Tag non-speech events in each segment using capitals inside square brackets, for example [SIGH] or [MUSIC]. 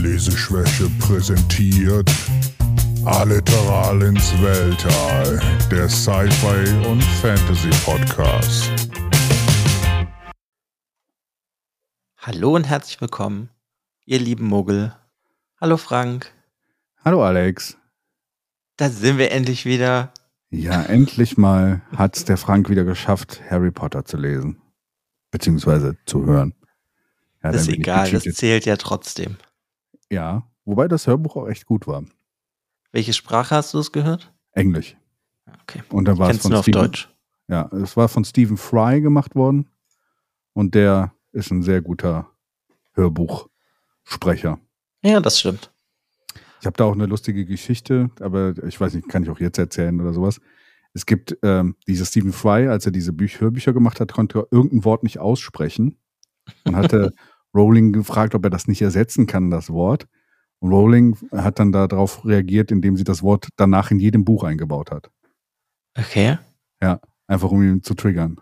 Leseschwäche präsentiert Alliteral ins Weltall, der Sci-Fi und Fantasy Podcast. Hallo und herzlich willkommen, ihr lieben Muggel. Hallo Frank. Hallo Alex. Da sind wir endlich wieder. Ja, endlich mal hat es der Frank wieder geschafft, Harry Potter zu lesen. Beziehungsweise zu hören. Ja, das ist egal, das zählt ja trotzdem. Ja, wobei das Hörbuch auch echt gut war. Welche Sprache hast du es gehört? Englisch. Okay. Und da war es von nur auf Stephen, Deutsch. Ja, es war von Stephen Fry gemacht worden. Und der ist ein sehr guter Hörbuchsprecher. Ja, das stimmt. Ich habe da auch eine lustige Geschichte, aber ich weiß nicht, kann ich auch jetzt erzählen oder sowas. Es gibt ähm, dieser Stephen Fry, als er diese Büch Hörbücher gemacht hat, konnte er irgendein Wort nicht aussprechen und hatte [LAUGHS] Rowling gefragt, ob er das nicht ersetzen kann, das Wort. Und Rowling hat dann darauf reagiert, indem sie das Wort danach in jedem Buch eingebaut hat. Okay. Ja, einfach um ihn zu triggern.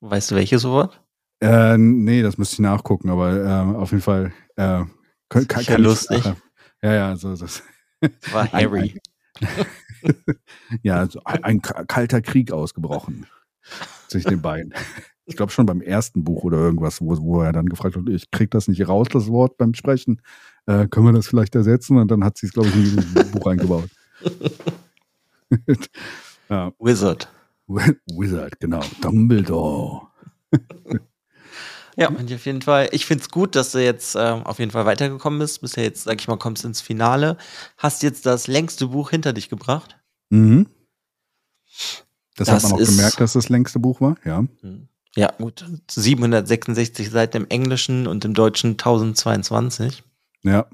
Weißt du welches Wort? Äh, nee, das müsste ich nachgucken, aber äh, auf jeden Fall äh, kann, kann, ja lustig. Ich, ja, ja, so das. War Harry. [LAUGHS] ja, so ein, ein, kalter Krieg ausgebrochen zwischen den beiden. Ich glaube schon beim ersten Buch oder irgendwas, wo, wo er dann gefragt hat, ich krieg das nicht raus, das Wort beim Sprechen. Äh, können wir das vielleicht ersetzen? Und dann hat sie es, glaube ich, in dieses [LAUGHS] Buch eingebaut. [LAUGHS] ja. Wizard. Wizard, genau. Dumbledore. [LAUGHS] Ja, und auf jeden Fall, ich finde es gut, dass du jetzt ähm, auf jeden Fall weitergekommen bist. Bisher jetzt, sag ich mal, kommst ins Finale. Hast jetzt das längste Buch hinter dich gebracht. Mhm. Das, das hat man auch gemerkt, dass das längste Buch war, ja. Hm. Ja, gut. 766 Seiten im Englischen und im Deutschen 1022. Ja.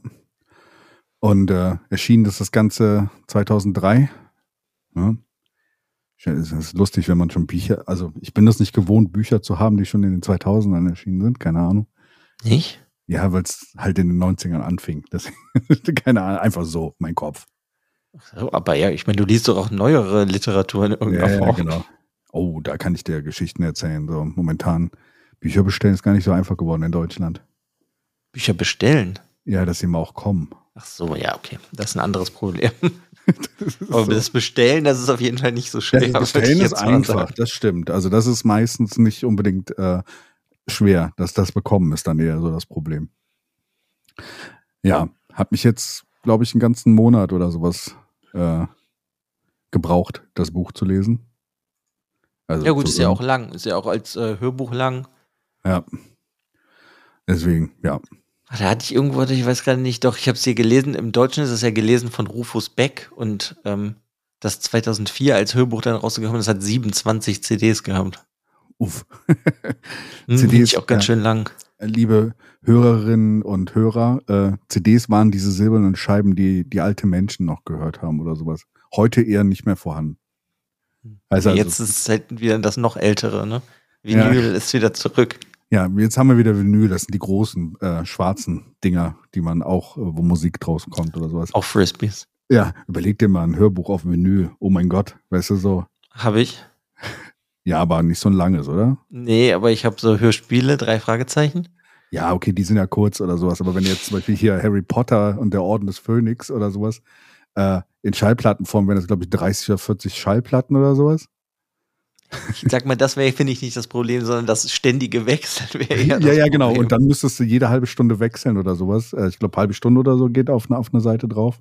Und äh, erschienen ist das Ganze 2003. Ja. Es ist lustig, wenn man schon Bücher, also ich bin das nicht gewohnt, Bücher zu haben, die schon in den 2000ern erschienen sind, keine Ahnung. Nicht? Ja, weil es halt in den 90ern anfing. [LAUGHS] Das, keine Ahnung, einfach so, mein Kopf. So, aber ja, ich meine, du liest doch auch neuere Literatur in irgendeiner ja, Form. Ja, genau. Oh, da kann ich dir Geschichten erzählen. So momentan Bücher bestellen ist gar nicht so einfach geworden in Deutschland. Bücher bestellen? Ja, dass sie mal auch kommen. Ach so, ja, okay. Das ist ein anderes Problem. [LAUGHS] Aber so. das Bestellen, das ist auf jeden Fall nicht so schwer. Ja, das Bestellen ist einfach, das stimmt. Also das ist meistens nicht unbedingt äh, schwer. Dass das Bekommen ist dann eher so das Problem. Ja, hat mich jetzt, glaube ich, einen ganzen Monat oder sowas äh, gebraucht, das Buch zu lesen. Also ja gut, ist ja auch lang. Ist ja auch als äh, Hörbuch lang. Ja. Deswegen, ja. Da hatte ich irgendwo, ich weiß gerade nicht, doch, ich habe es hier gelesen, im Deutschen ist es ja gelesen von Rufus Beck und ähm, das 2004 als Hörbuch dann rausgekommen, das hat 27 CDs gehabt. Uff. [LAUGHS] hm, CDs auch ganz schön lang. Liebe Hörerinnen und Hörer, äh, CDs waren diese silbernen Scheiben, die die alte Menschen noch gehört haben oder sowas. Heute eher nicht mehr vorhanden. Also, also jetzt ist es halt wieder das noch ältere, ne? Vinyl ja. ist wieder zurück. Ja, jetzt haben wir wieder Vinyl, das sind die großen äh, schwarzen Dinger, die man auch, äh, wo Musik draus kommt oder sowas. Auch Frisbees. Ja, überleg dir mal ein Hörbuch auf Vinyl. Oh mein Gott, weißt du so. Habe ich. [LAUGHS] Ja, aber nicht so ein langes, oder? Nee, aber ich habe so Hörspiele, drei Fragezeichen. Ja, okay, die sind ja kurz oder sowas. Aber wenn jetzt zum Beispiel hier Harry Potter und der Orden des Phönix oder sowas äh, in Schallplattenform wären das, glaube ich, 30 oder 40 Schallplatten oder sowas. Ich sag mal, das wäre, finde ich, nicht das Problem, sondern das ständige Wechseln wäre [LAUGHS] ja. Ja, ja, genau. Und dann müsstest du jede halbe Stunde wechseln oder sowas. Äh, ich glaube, halbe Stunde oder so geht auf eine, auf eine Seite drauf.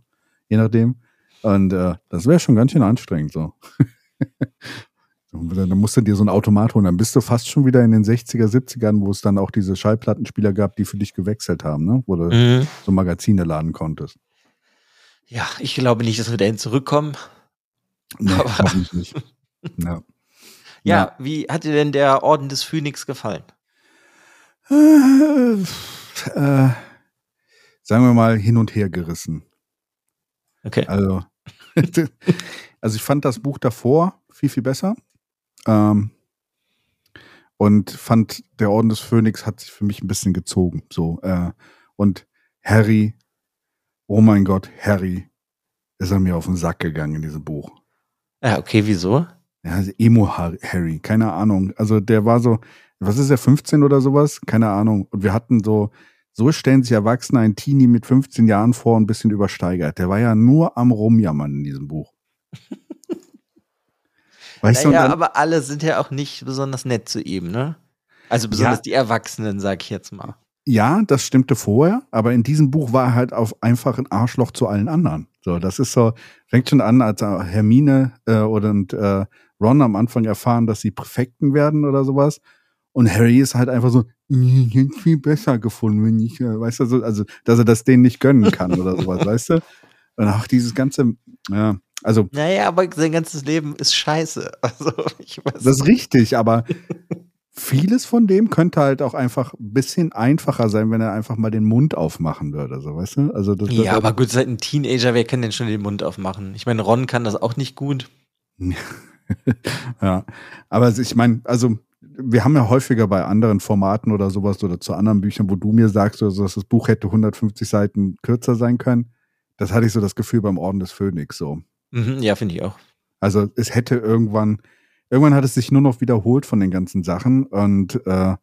Je nachdem. Und äh, das wäre schon ganz schön anstrengend so. [LAUGHS] dann musst du dir so ein Automat holen. Dann bist du fast schon wieder in den 60er, 70ern, wo es dann auch diese Schallplattenspieler gab, die für dich gewechselt haben, ne? Wo du mhm. so Magazine laden konntest. Ja, ich glaube nicht, dass wir dahin zurückkommen. Nee, aber ich nicht. [LAUGHS] Ja. Ja, ja, wie hat dir denn der Orden des Phönix gefallen? Äh, äh, sagen wir mal hin und her gerissen. Okay. Also, [LAUGHS] also ich fand das Buch davor viel, viel besser. Ähm, und fand, der Orden des Phönix hat sich für mich ein bisschen gezogen. So, äh, und Harry, oh mein Gott, Harry, ist er mir auf den Sack gegangen in diesem Buch. Ja, okay, wieso? Ja, also Emo Harry, keine Ahnung. Also der war so, was ist er, 15 oder sowas? Keine Ahnung. Und wir hatten so So stellen sich Erwachsene einen Teenie mit 15 Jahren vor, ein bisschen übersteigert. Der war ja nur am Rumjammern in diesem Buch. [LAUGHS] weißt naja, du, aber alle sind ja auch nicht besonders nett zu ihm, ne? Also besonders ja. die Erwachsenen, sag ich jetzt mal. Ja, das stimmte vorher, aber in diesem Buch war er halt auf einfach ein Arschloch zu allen anderen. So, das ist so, fängt schon an, als Hermine äh, und äh, Ron am Anfang erfahren, dass sie Präfekten werden oder sowas. Und Harry ist halt einfach so, ich hätte viel besser gefunden, wenn ich, äh, weißt du, so, also, dass er das denen nicht gönnen kann oder sowas, weißt du? Und auch dieses ganze, ja, also. Naja, aber sein ganzes Leben ist scheiße. [LAUGHS] Also, ich weiß Das ist richtig, aber vieles von dem könnte halt auch einfach ein bisschen einfacher sein, wenn er einfach mal den Mund aufmachen würde, so, weißt du? Also, das, ja, das aber gut, seit ein Teenager, wer kann denn schon den Mund aufmachen? Ich meine, Ron kann das auch nicht gut. [LAUGHS] ja, aber ich meine, also wir haben ja häufiger bei anderen Formaten oder sowas oder zu anderen Büchern, wo du mir sagst, also, dass das Buch hätte 150 Seiten kürzer sein können. Das hatte ich so das Gefühl beim Orden des Phönix so. Mhm, ja, finde ich auch. Also es hätte irgendwann, irgendwann hat es sich nur noch wiederholt von den ganzen Sachen und äh,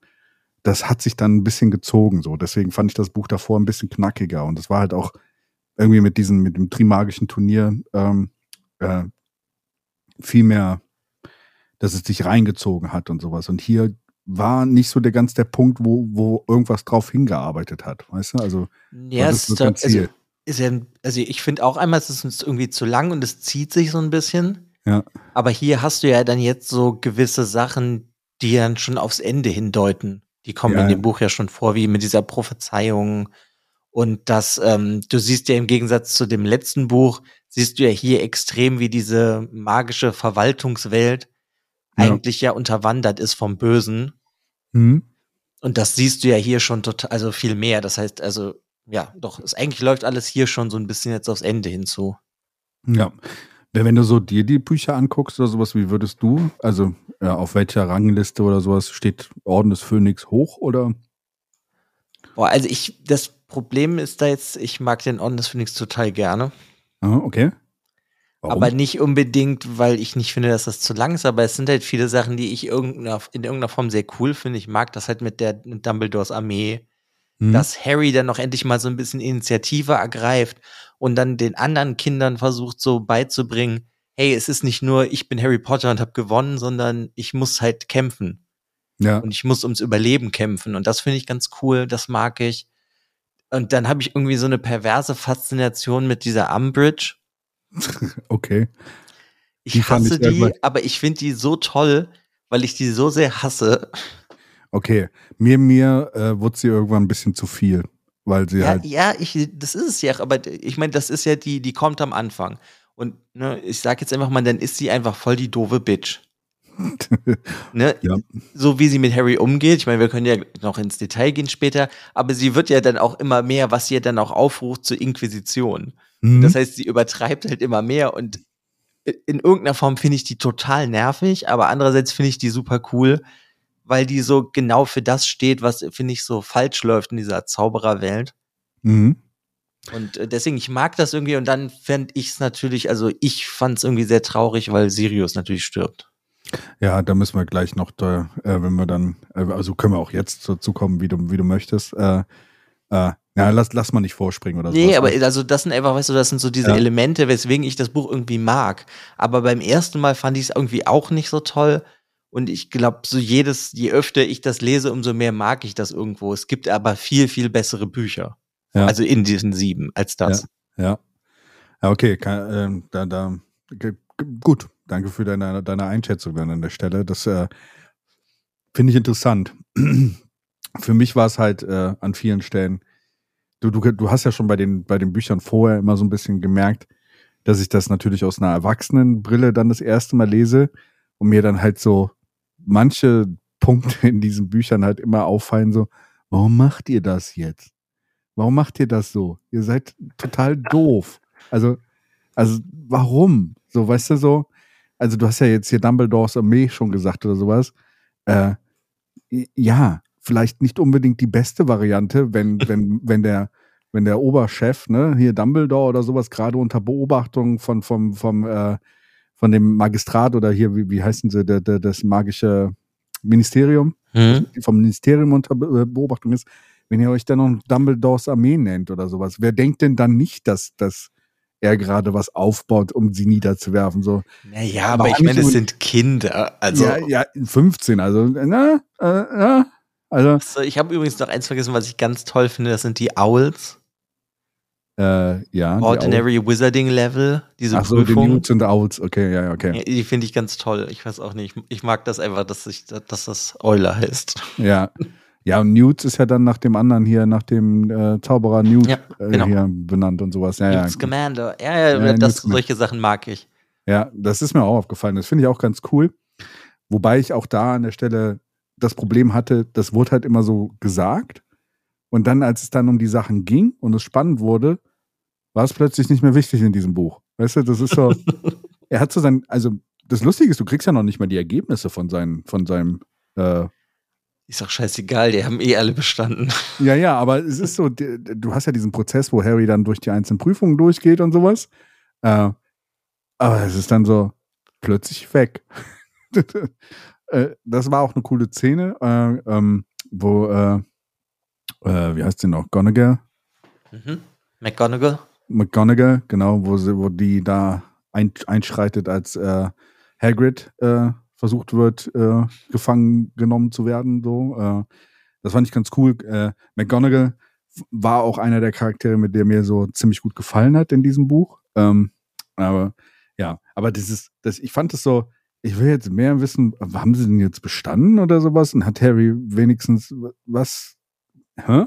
das hat sich dann ein bisschen gezogen so. Deswegen fand ich das Buch davor ein bisschen knackiger und es war halt auch irgendwie mit diesem, mit dem Trimagischen Turnier ähm, äh, viel mehr dass es dich reingezogen hat und sowas. Und hier war nicht so der ganz der Punkt, wo, wo irgendwas drauf hingearbeitet hat, weißt du? Also, ja, es ist, also, ist ja, also ich finde auch einmal, es ist irgendwie zu lang und es zieht sich so ein bisschen. Ja. Aber hier hast du ja dann jetzt so gewisse Sachen, die dann schon aufs Ende hindeuten. Die kommen ja, in dem Buch ja schon vor, wie mit dieser Prophezeiung. Und das, ähm, du siehst ja im Gegensatz zu dem letzten Buch, siehst du ja hier extrem, wie diese magische Verwaltungswelt eigentlich ja unterwandert ist vom Bösen. Mhm. Und das siehst du ja hier schon total, also viel mehr. Das heißt, also, ja, doch, es eigentlich läuft alles hier schon so ein bisschen jetzt aufs Ende hinzu. Ja. Wenn du so dir die Bücher anguckst oder sowas, wie würdest du, also ja, auf welcher Rangliste oder sowas steht Orden des Phönix hoch oder? Boah, also ich, das Problem ist da jetzt, ich mag den Orden des Phönix total gerne. Ah, okay. Warum? Aber nicht unbedingt, weil ich nicht finde, dass das zu lang ist, aber es sind halt viele Sachen, die ich irgendeiner, in irgendeiner Form sehr cool finde. Ich mag das halt mit der mit Dumbledores Armee, hm. dass Harry dann noch endlich mal so ein bisschen Initiative ergreift und dann den anderen Kindern versucht so beizubringen, hey, es ist nicht nur, ich bin Harry Potter und habe gewonnen, sondern ich muss halt kämpfen. Ja. Und ich muss ums Überleben kämpfen. Und das finde ich ganz cool, das mag ich. Und dann habe ich irgendwie so eine perverse Faszination mit dieser Umbridge [LAUGHS] okay. Ich die hasse ich die, aber ich finde die so toll, weil ich die so sehr hasse. Okay, mir, mir äh, wurde sie irgendwann ein bisschen zu viel, weil sie ja, halt. Ja, ich, das ist es ja, aber ich meine, das ist ja die, die kommt am Anfang. Und ne, ich sag jetzt einfach mal, dann ist sie einfach voll die doofe Bitch. [LAUGHS] ne? ja. So wie sie mit Harry umgeht. Ich meine, wir können ja noch ins Detail gehen später, aber sie wird ja dann auch immer mehr, was sie dann auch aufruft zur Inquisition. Mhm. Das heißt, sie übertreibt halt immer mehr und in irgendeiner Form finde ich die total nervig, aber andererseits finde ich die super cool, weil die so genau für das steht, was finde ich so falsch läuft in dieser Zaubererwelt. Mhm. Und äh, deswegen, ich mag das irgendwie und dann fände ich es natürlich, also ich fand es irgendwie sehr traurig, weil Sirius natürlich stirbt. Ja, da müssen wir gleich noch, da, äh, wenn wir dann, äh, also können wir auch jetzt dazu kommen, wie du, wie du möchtest. Äh, äh, ja, lass, lass mal nicht vorspringen oder so. Nee, aber also das sind einfach, weißt du, das sind so diese ja. Elemente, weswegen ich das Buch irgendwie mag. Aber beim ersten Mal fand ich es irgendwie auch nicht so toll. Und ich glaube, so jedes, je öfter ich das lese, umso mehr mag ich das irgendwo. Es gibt aber viel, viel bessere Bücher. Ja. Also in diesen sieben als das. Ja. Ja, ja okay. Kann, äh, da, da, gut. Danke für deine, deine Einschätzung dann an der Stelle. Das äh, finde ich interessant. [CLEARS THROAT] für mich war es halt äh, an vielen Stellen, du, du, du hast ja schon bei den, bei den Büchern vorher immer so ein bisschen gemerkt, dass ich das natürlich aus einer Erwachsenenbrille dann das erste Mal lese und mir dann halt so manche Punkte in diesen Büchern halt immer auffallen, so, warum macht ihr das jetzt? Warum macht ihr das so? Ihr seid total doof. Also, also, warum? So, weißt du, so, also du hast ja jetzt hier Dumbledores Armee schon gesagt oder sowas. Äh, ja, vielleicht nicht unbedingt die beste Variante, wenn, [LAUGHS] wenn, wenn der, wenn der Oberchef, ne, hier Dumbledore oder sowas, gerade unter Beobachtung von, vom, vom, äh, von dem Magistrat oder hier, wie, wie heißen sie, der, der, das magische Ministerium, mhm. vom Ministerium unter Beobachtung ist, wenn ihr euch dann noch Dumbledores Armee nennt oder sowas, wer denkt denn dann nicht, dass, dass er gerade was aufbaut, um sie niederzuwerfen? So. Naja, aber ich meine, es sind Kinder. Also ja, ja, 15, also, na, äh, ja, also. So, ich habe übrigens noch eins vergessen, was ich ganz toll finde, das sind die Owls. Äh, ja. Ordinary Wizarding Level, diese Ach so, Prüfung. die Newts und Owls, okay, ja, okay. Die finde ich ganz toll. Ich weiß auch nicht. Ich mag das einfach, dass, ich, dass das Euler heißt. Ja. Ja, und Newt ist ja dann nach dem anderen hier, nach dem äh, Zauberer Newt ja, äh, genau. äh, hier benannt und sowas. Ja, Newt's ja. Commander. Ja, ja, ja das, solche Sachen mag ich. Ja, das ist mir auch aufgefallen. Das finde ich auch ganz cool. Wobei ich auch da an der Stelle das Problem hatte, das wurde halt immer so gesagt. Und dann, als es dann um die Sachen ging und es spannend wurde, war es plötzlich nicht mehr wichtig in diesem Buch. Weißt du, das ist so. [LAUGHS] er hat so sein, also das Lustige ist, du kriegst ja noch nicht mal die Ergebnisse von, seinen, von seinem äh, ist doch scheißegal, die haben eh alle bestanden. Ja, ja, aber es ist so, du hast ja diesen Prozess, wo Harry dann durch die einzelnen Prüfungen durchgeht und sowas. Äh, aber es ist dann so plötzlich weg. [LAUGHS] Äh, das war auch eine coole Szene, äh, ähm, wo, äh, äh, wie heißt sie noch? Gonagall? Mhm. McGonagall? McGonagall, genau, wo, sie, wo die da ein, einschreitet als äh, Hagrid versucht wird, äh, gefangen genommen zu werden. So, äh, das fand ich ganz cool. Äh, McGonagall war auch einer der Charaktere, mit der mir so ziemlich gut gefallen hat in diesem Buch. Ähm, aber ja, aber dieses, das, ich fand es so, ich will jetzt mehr wissen, haben sie denn jetzt bestanden oder sowas? Und hat Harry wenigstens was? Hä?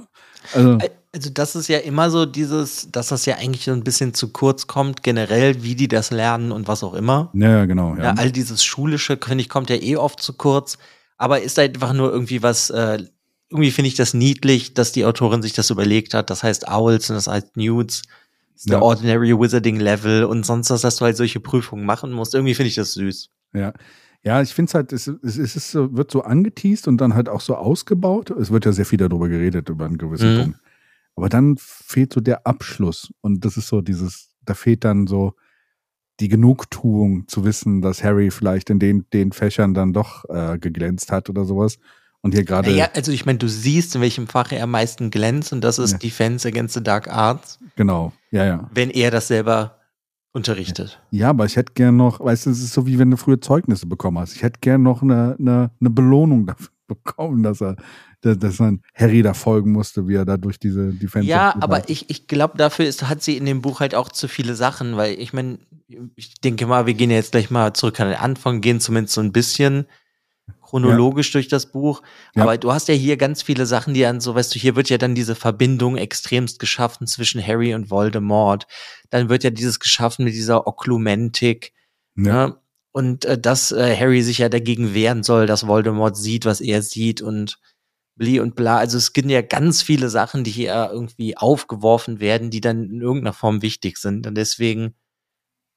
Also, also das ist ja immer so dieses, dass das ja eigentlich so ein bisschen zu kurz kommt, generell, wie die das lernen und was auch immer. Ja, genau. Ja. ja all dieses Schulische, finde ich, kommt ja eh oft zu kurz. Aber ist halt einfach nur irgendwie was, äh, irgendwie finde ich das niedlich, dass die Autorin sich das überlegt hat. Das heißt Owls und das heißt Nudes. Das ja. der Ordinary Wizarding Level und sonst was, dass du halt solche Prüfungen machen musst. Irgendwie finde ich das süß. Ja. Ja, ich finde es halt, es, es, es wird so angeteased und dann halt auch so ausgebaut. Es wird ja sehr viel darüber geredet, über einen gewissen mhm. Punkt. Aber dann fehlt so der Abschluss. Und das ist so dieses, da fehlt dann so die Genugtuung zu wissen, dass Harry vielleicht in den, den Fächern dann doch äh, geglänzt hat oder sowas. Und hier gerade. Ja, also ich meine, du siehst, in welchem Fach er am meisten glänzt und das ist ja. Defense Against the Dark Arts. Genau, ja, ja. Wenn er das selber unterrichtet. Ja, aber ich hätte gern noch, weißt du, es ist so wie wenn du früher Zeugnisse bekommen hast. Ich hätte gern noch eine, eine, eine Belohnung [LAUGHS] dafür bekommen, dass er dass dann Harry da folgen musste, wie er da durch diese Defense. Ja, aber ich, ich glaube, dafür ist, hat sie in dem Buch halt auch zu viele Sachen, weil ich meine, ich denke mal, wir gehen jetzt gleich mal zurück an den Anfang, gehen zumindest so ein bisschen chronologisch ja. durch das Buch. Ja. Aber du hast ja hier ganz viele Sachen, die dann so, weißt du, hier wird ja dann diese Verbindung extremst geschaffen zwischen Harry und Voldemort. Dann wird ja dieses geschaffen mit dieser Oklumentik. Ja. Ne? Und äh, dass äh, Harry sich ja dagegen wehren soll, dass Voldemort sieht, was er sieht und bli und bla. Also es gibt ja ganz viele Sachen, die hier irgendwie aufgeworfen werden, die dann in irgendeiner Form wichtig sind. Und deswegen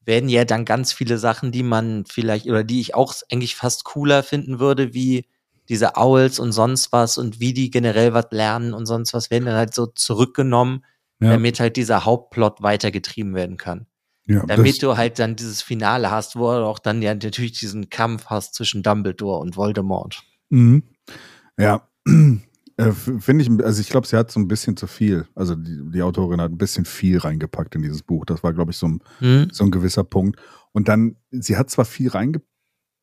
werden ja dann ganz viele Sachen, die man vielleicht oder die ich auch eigentlich fast cooler finden würde, wie diese Owls und sonst was und wie die generell was lernen und sonst was, werden dann halt so zurückgenommen, ja. damit halt dieser Hauptplot weitergetrieben werden kann. Ja, damit du halt dann dieses Finale hast, wo du auch dann ja natürlich diesen Kampf hast zwischen Dumbledore und Voldemort. Mhm. Ja, äh, finde ich, also ich glaube, sie hat so ein bisschen zu viel. Also die, die, Autorin hat ein bisschen viel reingepackt in dieses Buch. Das war, glaube ich, so ein, mhm. so ein gewisser Punkt. Und dann, sie hat zwar viel reinge,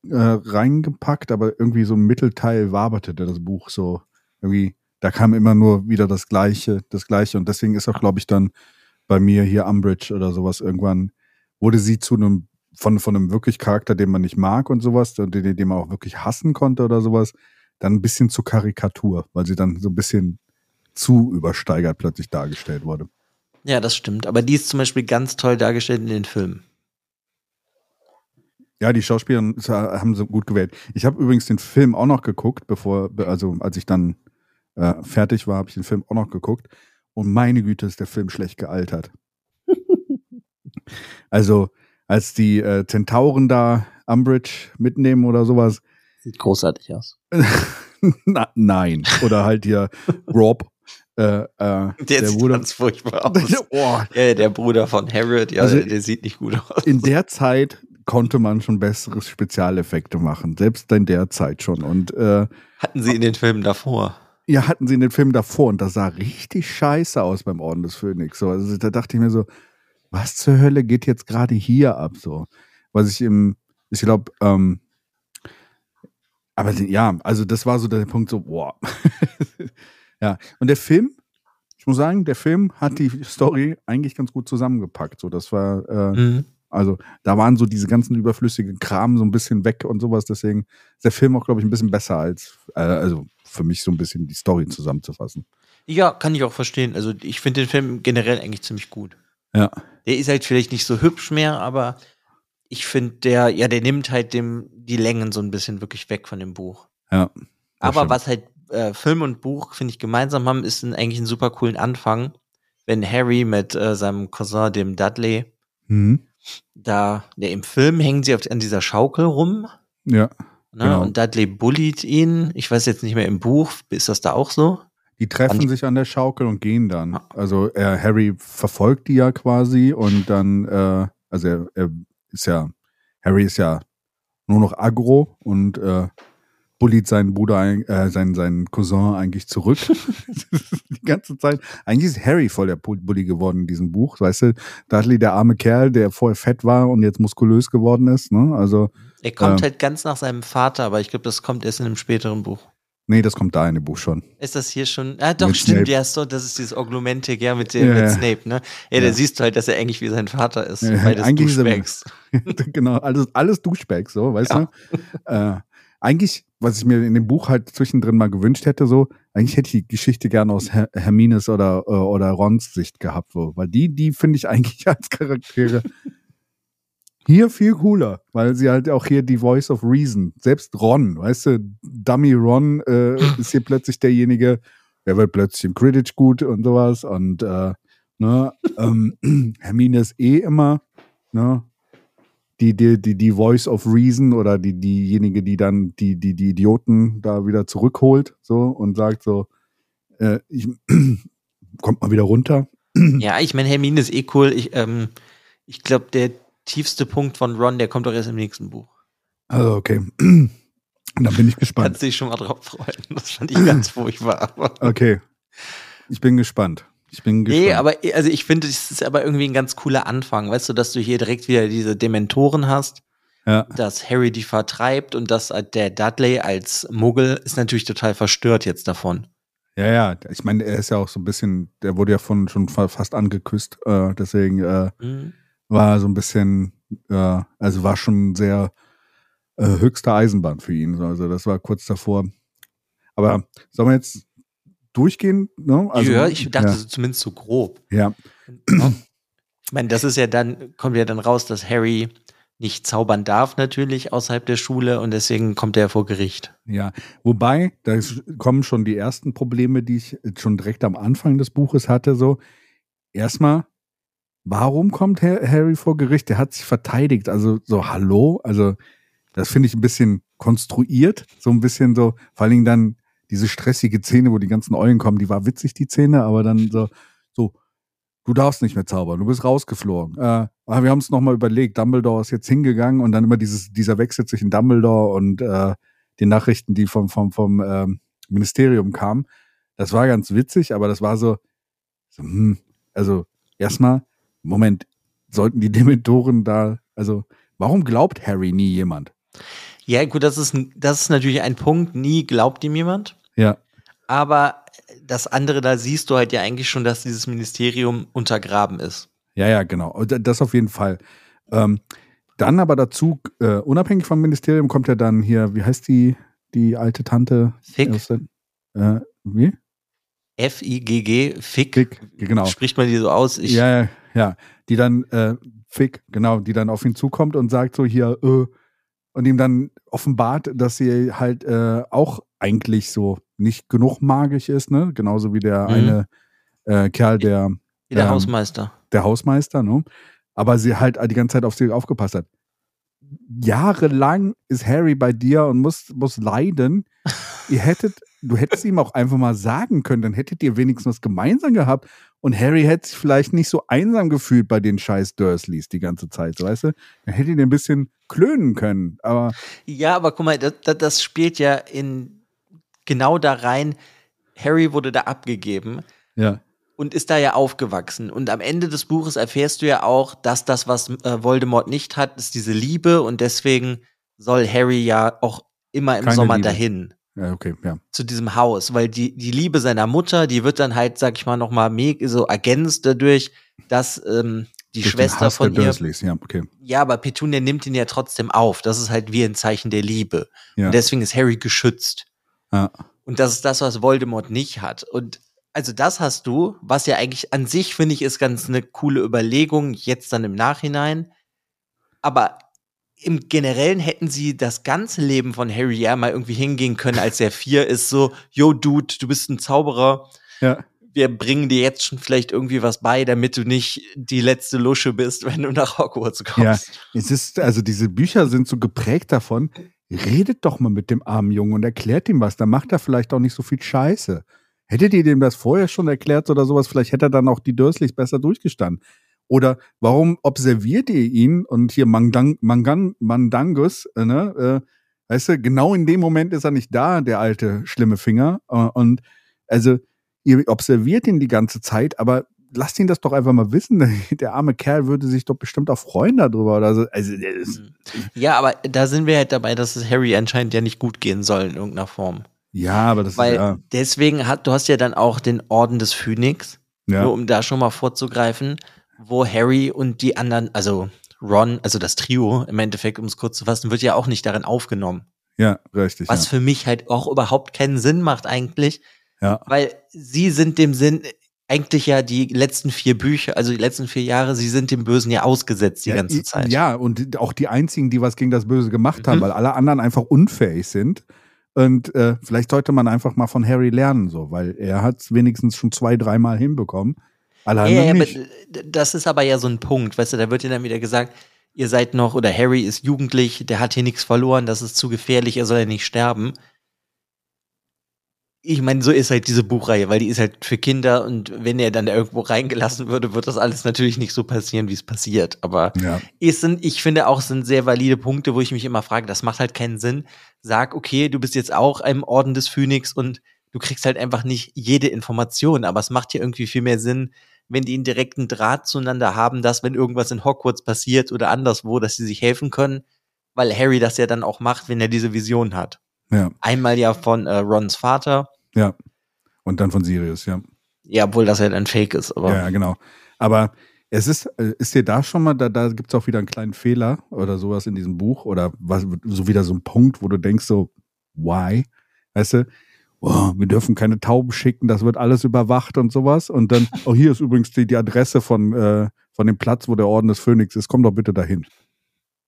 äh, reingepackt, aber irgendwie so ein Mittelteil waberte das Buch so irgendwie. Da kam immer nur wieder das Gleiche, das Gleiche. Und deswegen ist auch, glaube ich, dann bei mir hier Umbridge oder sowas irgendwann wurde sie zu einem von, von einem wirklich Charakter, den man nicht mag und sowas, den, den man auch wirklich hassen konnte oder sowas, dann ein bisschen zur Karikatur, weil sie dann so ein bisschen zu übersteigert plötzlich dargestellt wurde. Ja, das stimmt. Aber die ist zum Beispiel ganz toll dargestellt in den Filmen. Ja, die Schauspieler haben sie gut gewählt. Ich habe übrigens den Film auch noch geguckt, bevor, also als ich dann äh, fertig war, habe ich den Film auch noch geguckt. Und meine Güte, ist der Film schlecht gealtert. [LAUGHS] also, als die äh, Zentauren da Umbridge mitnehmen oder sowas, Sieht großartig aus. [LAUGHS] Na, nein. Oder halt hier Rob. Äh, äh, der, der sieht Bruder. ganz furchtbar [LAUGHS] aus. oh. ja, der Bruder von Harriet, ja, also, der sieht nicht gut aus. In der Zeit konnte man schon bessere Spezialeffekte machen, selbst in der Zeit schon. Und äh, hatten sie in den Filmen davor? Ja, hatten sie in den Film davor und das sah richtig scheiße aus beim Orden des Phönix. So, also da dachte ich mir so, was zur Hölle geht jetzt gerade hier ab? So, was ich im, ich glaube, ähm, aber ja, also das war so der Punkt, so, boah. [LAUGHS] ja, und der Film, ich muss sagen, der Film hat die Story eigentlich ganz gut zusammengepackt. So, das war, äh, mhm. also da waren so diese ganzen überflüssigen Kram so ein bisschen weg und sowas. Deswegen ist der Film auch, glaube ich, ein bisschen besser als, äh, also für mich so ein bisschen die Story zusammenzufassen. Ja, kann ich auch verstehen. Also ich finde den Film generell eigentlich ziemlich gut. Ja. Der ist halt vielleicht nicht so hübsch mehr, aber ich finde, der, ja, der nimmt halt dem die Längen so ein bisschen wirklich weg von dem Buch. Ja. Aber was halt äh, Film und Buch, finde ich, gemeinsam haben, ist ein, eigentlich einen super coolen Anfang, wenn Harry mit äh, seinem Cousin, dem Dudley, mhm. da, ja, im Film hängen sie auf, an dieser Schaukel rum. Ja. Ne? Genau. Und Dudley bullied ihn. Ich weiß jetzt nicht mehr im Buch, ist das da auch so? Die treffen sich an der Schaukel und gehen dann. Also er, Harry verfolgt die ja quasi und dann, äh, also er, er ist ja, Harry ist ja nur noch aggro und äh, bullied seinen Bruder, äh, seinen, seinen Cousin eigentlich zurück. [LAUGHS] [LAUGHS] die ganze Zeit. Eigentlich ist Harry voll der Bully geworden in diesem Buch. Weißt du, Dudley, der arme Kerl, der vorher fett war und jetzt muskulös geworden ist. Ne? Also, er kommt äh, halt ganz nach seinem Vater, aber ich glaube, das kommt erst in einem späteren Buch. Nee, das kommt da in dem Buch schon. Ist das hier schon? Ah, doch, mit stimmt, Snape. ja, so, das ist dieses Augmentic, ja, mit, dem, ja, mit Snape, ne? Ja, ja, da siehst du halt, dass er eigentlich wie sein Vater ist. Ja, eigentlich Duschbags. [LAUGHS] genau, alles, alles Duschbags, so, weißt ja. du? Äh, eigentlich, was ich mir in dem Buch halt zwischendrin mal gewünscht hätte, so, eigentlich hätte ich die Geschichte gerne aus Her Hermines oder, äh, oder Rons Sicht gehabt, so, weil die, die finde ich [LAUGHS] eigentlich als Charaktere hier viel cooler, weil sie halt auch hier die Voice of Reason, selbst Ron, weißt du, Dummy Ron äh, ist hier plötzlich derjenige, der wird plötzlich im Quidditch gut und sowas und äh, ne, ähm, [CLEARS THROAT] Hermine ist eh immer, ne, die, die, die, die Voice of Reason oder die, diejenige, die dann die, die, die Idioten da wieder zurückholt, so und sagt so, äh, ich, [CLEARS THROAT] kommt mal wieder runter. Ja, ich meine, Hermine ist eh cool. Ich, ähm, ich glaube, der tiefste Punkt von Ron, der kommt doch erst im nächsten Buch. Also, okay. [CLEARS THROAT] Dann bin ich gespannt. Kannst dich schon mal drauf freuen. Das fand ich ganz [CLEARS THROAT] furchtbar. okay. Ich bin gespannt. Ich bin gespannt. Nee, aber also ich finde, es ist aber irgendwie ein ganz cooler Anfang, weißt du, dass du hier direkt wieder diese Dementoren hast, ja. dass Harry die vertreibt und dass der Dudley als Muggel ist natürlich total verstört jetzt davon. Ja, ja, ich meine, er ist ja auch so ein bisschen, der wurde ja von schon fast angeküsst, äh, deswegen äh, mhm. War so ein bisschen, äh, also war schon sehr äh, höchste Eisenbahn für ihn. Also das war kurz davor. Aber sollen wir jetzt durchgehen. Ne? Also, ja, ich dachte ja. so zumindest so grob. Ja. Ich meine, das ist ja dann, kommt ja dann raus, dass Harry nicht zaubern darf, natürlich, außerhalb der Schule und deswegen kommt er vor Gericht. Ja, wobei, da kommen schon die ersten Probleme, die ich schon direkt am Anfang des Buches hatte. So, erstmal, warum kommt Harry vor Gericht? Der hat sich verteidigt. Also, so, hallo? Also, das finde ich ein bisschen konstruiert. So ein bisschen so, vor allen Dingen dann diese stressige Szene, wo die ganzen Eulen kommen, die war witzig, die Szene, aber dann so, so, du darfst nicht mehr zaubern, du bist rausgeflogen. Äh, aber wir haben es nochmal überlegt, Dumbledore ist jetzt hingegangen und dann immer dieses, dieser Wechsel zwischen Dumbledore und äh, den Nachrichten, die vom, vom, vom äh, Ministerium kamen. Das war ganz witzig, aber das war so, so hm, also erstmal, Moment, sollten die [LAUGHS] Dementoren da, also warum glaubt Harry nie jemand? Ja, gut, das ist, das ist natürlich ein Punkt, nie glaubt ihm jemand. Ja. Aber das andere, da siehst du halt ja eigentlich schon, dass dieses Ministerium untergraben ist. Ja, ja, genau. Das auf jeden Fall. Ähm, dann aber dazu, äh, unabhängig vom Ministerium, kommt ja dann hier, wie heißt die, die alte Tante? Fick. Äh, wie? F-I-G-G, Fick. Fick, genau. Spricht man die so aus? Ich ja, ja, ja. Die dann, äh, Fick, genau, die dann auf ihn zukommt und sagt so hier, äh, und ihm dann offenbart, dass sie halt äh, auch eigentlich so nicht genug magisch ist, ne? Genauso wie der mhm. eine äh, Kerl, der. Wie der ähm, Hausmeister. Der Hausmeister, ne? Aber sie halt die ganze Zeit auf sie aufgepasst hat. Jahrelang ist Harry bei dir und muss, muss leiden. ihr hättet, du hättest ihm auch einfach mal sagen können, dann hättet ihr wenigstens was gemeinsam gehabt und Harry hätte sich vielleicht nicht so einsam gefühlt bei den scheiß Dursleys die ganze Zeit, so, weißt du? Dann hätte ihn ein bisschen klönen können, aber. Ja, aber guck mal, das, das spielt ja in genau da rein. Harry wurde da abgegeben. Ja. Und ist da ja aufgewachsen. Und am Ende des Buches erfährst du ja auch, dass das, was äh, Voldemort nicht hat, ist diese Liebe. Und deswegen soll Harry ja auch immer im Keine Sommer Liebe. dahin Ja, okay, ja. zu diesem Haus, weil die, die Liebe seiner Mutter, die wird dann halt, sag ich mal, nochmal so ergänzt dadurch, dass ähm, die Durch Schwester von ihr, Dursleys, ja, okay. ja, aber Petunia nimmt ihn ja trotzdem auf. Das ist halt wie ein Zeichen der Liebe. Ja. Und deswegen ist Harry geschützt. Ja. Und das ist das, was Voldemort nicht hat. Und also das hast du, was ja eigentlich an sich, finde ich, ist ganz eine coole Überlegung, jetzt dann im Nachhinein. Aber im Generellen hätten sie das ganze Leben von Harry ja mal irgendwie hingehen können, als er vier ist, so, yo, Dude, du bist ein Zauberer. Ja. Wir bringen dir jetzt schon vielleicht irgendwie was bei, damit du nicht die letzte Lusche bist, [LAUGHS] wenn du nach Hogwarts kommst. Ja, es ist, also diese Bücher sind so geprägt davon, redet doch mal mit dem armen Jungen und erklärt ihm was, dann macht er vielleicht auch nicht so viel Scheiße. Hättet ihr dem das vorher schon erklärt oder sowas, vielleicht hätte er dann auch die Dursleys besser durchgestanden. Oder warum observiert ihr ihn und hier Mandang, Mangan, Mandangus, äh, ne, äh, weißt du, genau in dem Moment ist er nicht da, der alte schlimme Finger. Äh, und also, ihr observiert ihn die ganze Zeit, aber lasst ihn das doch einfach mal wissen. [LAUGHS] Der arme Kerl würde sich doch bestimmt auch freuen darüber. Oder so. Also, ist, Ja, aber da sind wir halt dabei, dass es Harry anscheinend ja nicht gut gehen soll in irgendeiner Form. ja, aber das Weil ist ja. deswegen hat, du hast ja dann auch den Orden des Phönix, ja. nur um da schon mal vorzugreifen, wo Harry und die anderen, also Ron, also das Trio im Endeffekt, um es kurz zu fassen, wird ja auch nicht darin aufgenommen. Ja, richtig. Was ja. für mich halt auch überhaupt keinen Sinn macht eigentlich, Ja. weil sie sind dem Sinn, eigentlich ja die letzten vier Bücher, also die letzten vier Jahre, sie sind dem Bösen ja ausgesetzt die ja, ganze Zeit. Ja, und auch die einzigen, die was gegen das Böse gemacht haben, Mhm. weil alle anderen einfach unfähig sind. Und äh, vielleicht sollte man einfach mal von Harry lernen, so, weil er hat es wenigstens schon zwei, dreimal hinbekommen. Alle Ja, ja, d- das ist aber ja so ein Punkt, weißt du, da wird ja dann wieder gesagt, ihr seid noch, oder Harry ist jugendlich, der hat hier nichts verloren, das ist zu gefährlich, er soll ja nicht sterben. Ich meine, so ist halt diese Buchreihe, weil die ist halt für Kinder und wenn er dann da irgendwo reingelassen würde, wird das alles natürlich nicht so passieren, wie es passiert. Aber ja. es sind, ich finde auch, es sind sehr valide Punkte, wo ich mich immer frage, das macht halt keinen Sinn. Sag, okay, du bist jetzt auch im Orden des Phönix und du kriegst halt einfach nicht jede Information, aber es macht hier irgendwie viel mehr Sinn, wenn die einen direkten Draht zueinander haben, dass wenn irgendwas in Hogwarts passiert oder anderswo, dass sie sich helfen können, weil Harry das ja dann auch macht, wenn er diese Vision hat. ja, Einmal ja von äh, Rons Vater, ja. Und dann von Sirius, ja. ja, obwohl das ja dann Fake ist, aber Ja, genau. Aber es ist, äh, ist dir da schon mal, da, da gibt es auch wieder einen kleinen Fehler oder sowas in diesem Buch oder was, so wieder so ein Punkt, wo du denkst so, why? Weißt du, oh, wir dürfen keine Tauben schicken, das wird alles überwacht und sowas. Und dann, [LAUGHS] oh, hier ist übrigens die, die Adresse von, äh, von dem Platz, wo der Orden des Phönix ist. Komm doch bitte dahin.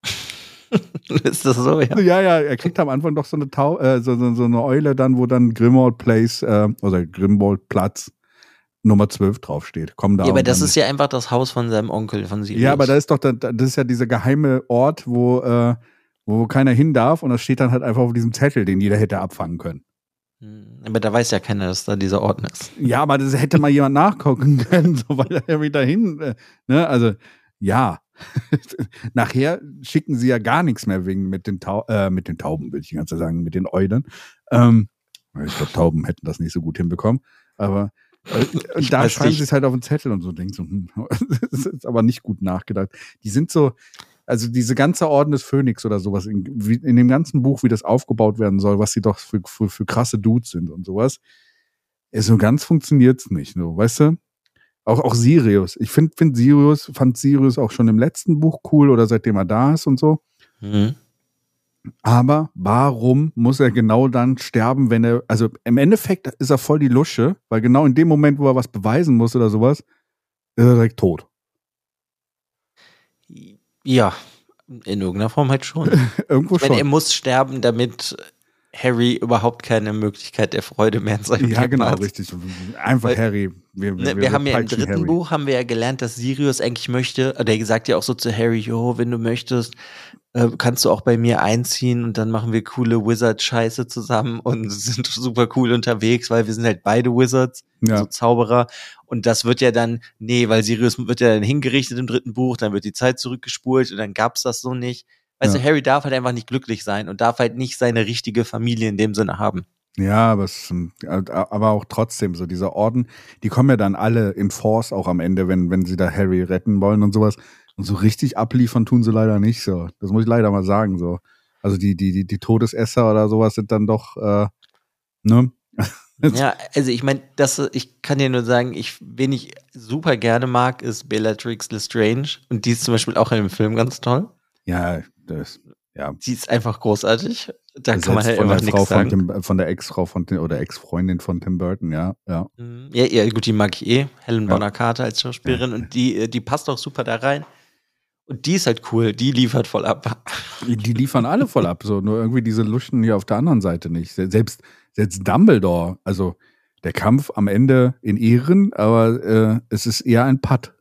[LAUGHS] ist das so, ja. Ja, ja, er kriegt am Anfang doch so eine, Tau äh, so, so, so eine Eule dann, wo dann Grimmauld Place äh, oder Grimmauld Platz Nummer 12 draufsteht. Komm da. Ja, aber das ist ja einfach das Haus von seinem Onkel, von Sirius. Ja, aber da ist doch, da- das ist ja dieser geheime Ort, wo, äh, wo keiner hin darf und das steht dann halt einfach auf diesem Zettel, den jeder hätte abfangen können. Hm, Aber da weiß ja keiner, dass da dieser Ort ist. Ja, aber das hätte mal jemand nachgucken [LAUGHS] können, so weil er wieder hin, äh, ne, also, ja. [LAUGHS] Nachher schicken sie ja gar nichts mehr wegen mit den, Tau äh, mit den Tauben, will ich ganz sagen, mit den Eulen. Ähm, ich glaube, Tauben hätten das nicht so gut hinbekommen, aber äh, [LAUGHS] Ich da schreiben sie es halt auf den Zettel und so denken so, hm, das ist aber nicht gut nachgedacht. Die sind so, also diese ganze Orden des Phönix oder sowas, in, wie, in dem ganzen Buch, wie das aufgebaut werden soll, was sie doch für, für, für krasse Dudes sind und sowas, äh, so ganz funktioniert's nicht, so, weißt du? Auch, auch Sirius. Ich finde find Sirius, fand Sirius auch schon im letzten Buch cool oder seitdem er da ist und so. Mhm. Aber warum muss er genau dann sterben, wenn er, also im Endeffekt ist er voll die Lusche, weil genau in dem Moment, wo er was beweisen muss oder sowas, ist er direkt tot. Ja, in irgendeiner Form halt schon. [LAUGHS] Irgendwo Ich meine, er schon. muss sterben, damit Harry überhaupt keine Möglichkeit der Freude mehr in seinem Ja, Leben genau, hat. richtig. Einfach Weil- Harry. Wir, Ne, wir haben ja im dritten Harry. Buch haben wir ja gelernt, dass Sirius eigentlich möchte, äh, der sagt ja auch so zu Harry, jo, wenn du möchtest, äh, kannst du auch bei mir einziehen und dann machen wir coole Wizard-Scheiße zusammen und [LAUGHS] sind super cool unterwegs, weil wir sind halt beide Wizards, Ja. so Zauberer. Und das wird ja dann, nee, weil Sirius wird ja dann hingerichtet im dritten Buch, dann wird die Zeit zurückgespult und dann gab's das so nicht. Weißt Ja. du, Harry darf halt einfach nicht glücklich sein und darf halt nicht seine richtige Familie in dem Sinne haben. Ja, aber, es, aber auch trotzdem, so dieser Orden, die kommen ja dann alle in Force auch am Ende, wenn, wenn sie da Harry retten wollen und sowas. Und so richtig abliefern tun sie leider nicht so. Das muss ich leider mal sagen. So. Also die, die, die, die Todesesser oder sowas sind dann doch, äh, ne? [LAUGHS] ja, also ich meine, das, ich kann dir nur sagen, ich, wen ich super gerne mag, ist Bellatrix Lestrange. Und die ist zum Beispiel auch in dem Film ganz toll. Ja, das, ja. Die ist einfach großartig. Da kann man halt einfach nichts sagen. Von, Tim, von der Ex-Frau von Tim, oder Ex-Freundin von Tim Burton, ja, ja. Mhm. Ja, ja, gut, die mag ich eh. Helen. Bonner Carter als Schauspielerin ja. und die, die passt auch super da rein. Und die ist halt cool, die liefert voll ab. Die liefern alle voll ab, so nur irgendwie diese Luschen hier auf der anderen Seite nicht. Selbst, selbst Dumbledore, also der Kampf am Ende in Ehren, aber äh, es ist eher ein Putt.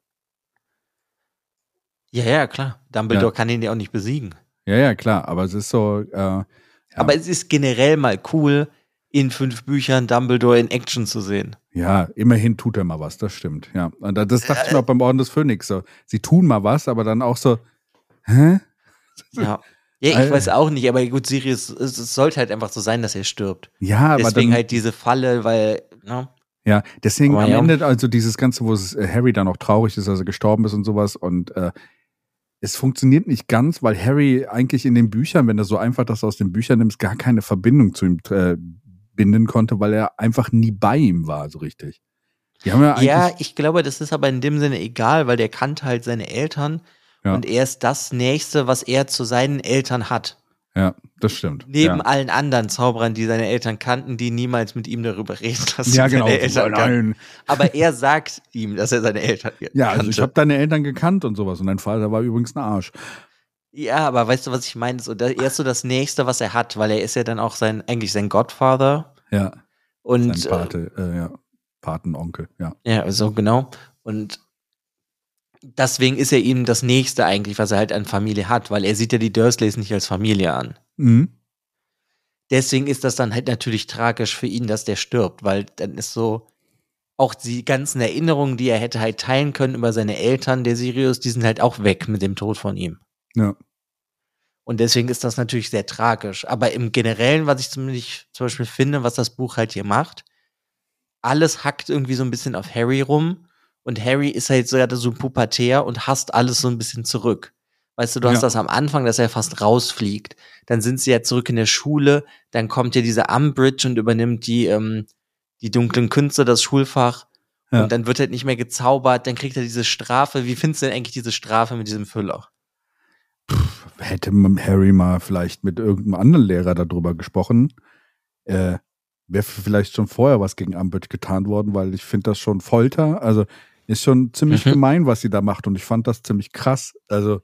Ja, ja, klar. Dumbledore ja. kann ihn ja auch nicht besiegen. Ja, ja, klar, aber es ist so. Äh, ja. Aber es ist generell mal cool, in fünf Büchern Dumbledore in Action zu sehen. Ja, immerhin tut er mal was, das stimmt. Ja, und das dachte ich mir auch beim Orden des Phönix so. Sie tun mal was, aber dann auch so, hä? Ja. Ja, ich weiß auch nicht, aber gut, Sirius, es, es sollte halt einfach so sein, dass er stirbt. Ja, aber Deswegen dann, halt diese Falle, weil, ne? Ja, deswegen aber am ja. Ende, also dieses Ganze, wo es, äh, Harry dann auch traurig ist, dass er gestorben ist und sowas und äh, es funktioniert nicht ganz, weil Harry eigentlich in den Büchern, wenn du so einfach das aus den Büchern nimmst, gar keine Verbindung zu ihm äh, binden konnte, weil er einfach nie bei ihm war, so richtig. Ja, ja, ich glaube, das ist aber in dem Sinne egal, weil der kannte halt seine Eltern ja. und er ist das Nächste, was er zu seinen Eltern hat. Ja, das stimmt. Neben ja. allen anderen Zauberern, die seine Eltern kannten, die niemals mit ihm darüber reden, dass ja, genau, seine Eltern kannten. Aber er sagt ihm, dass er seine Eltern kannte. Ja, also ich habe deine Eltern gekannt und sowas und dein Vater war übrigens ein Arsch. Ja, aber weißt du, was ich meine? So, er ist so das Nächste, was er hat, weil er ist ja dann auch sein, eigentlich sein Godfather. Ja. Und sein Pate, äh, ja. Patenonkel, ja. Ja, so genau. Und deswegen ist er ihm das Nächste eigentlich, was er halt an Familie hat, weil er sieht ja die Dursleys nicht als Familie an. Mhm. Deswegen ist das dann halt natürlich tragisch für ihn, dass der stirbt, weil dann ist so, auch die ganzen Erinnerungen, die er hätte halt teilen können über seine Eltern, der Sirius, die sind halt auch weg mit dem Tod von ihm. Ja. Und deswegen ist das natürlich sehr tragisch. Aber im Generellen, was ich zumindest zum Beispiel finde, was das Buch halt hier macht, alles hackt irgendwie so ein bisschen auf Harry rum und Harry ist halt so, so ein Pubertär und hasst alles so ein bisschen zurück. Weißt du, du ja. hast das am Anfang, dass er fast rausfliegt. Dann sind sie ja zurück in der Schule. Dann kommt ja diese Umbridge und übernimmt die, ähm, die dunklen Künste, das Schulfach. Ja. Und dann wird halt nicht mehr gezaubert. Dann kriegt er diese Strafe. Wie findest du denn eigentlich diese Strafe mit diesem Füller? Pff, hätte Harry mal vielleicht mit irgendeinem anderen Lehrer darüber gesprochen. Äh, Wäre vielleicht schon vorher was gegen Umbridge getan worden, weil ich finde das schon Folter. Also ist schon ziemlich mhm. gemein, was sie da macht. Und ich fand das ziemlich krass. Also.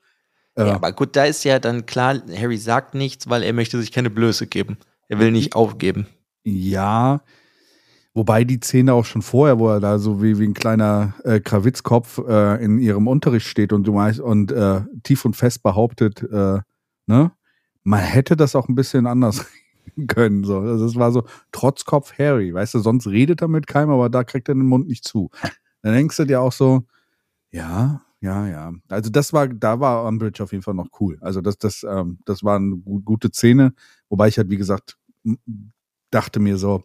Äh, ja, aber gut, da ist ja dann klar, Harry sagt nichts, weil er möchte sich keine Blöße geben. Er will nicht aufgeben. Ja, Wobei die Szene auch schon vorher, wo er da so wie, wie ein kleiner äh, Krawitzkopf äh, in ihrem Unterricht steht und du meinst und äh, tief und fest behauptet, äh, ne, man hätte das auch ein bisschen anders [LAUGHS] können. So. Also es war so Trotzkopf Harry, weißt du, sonst redet er mit keinem, aber da kriegt er den Mund nicht zu. Dann denkst du dir auch so, ja, ja, ja. Also das war, da war Umbridge auf jeden Fall noch cool. Also das, das, ähm, das war eine gute Szene, wobei ich halt, wie gesagt, dachte mir so,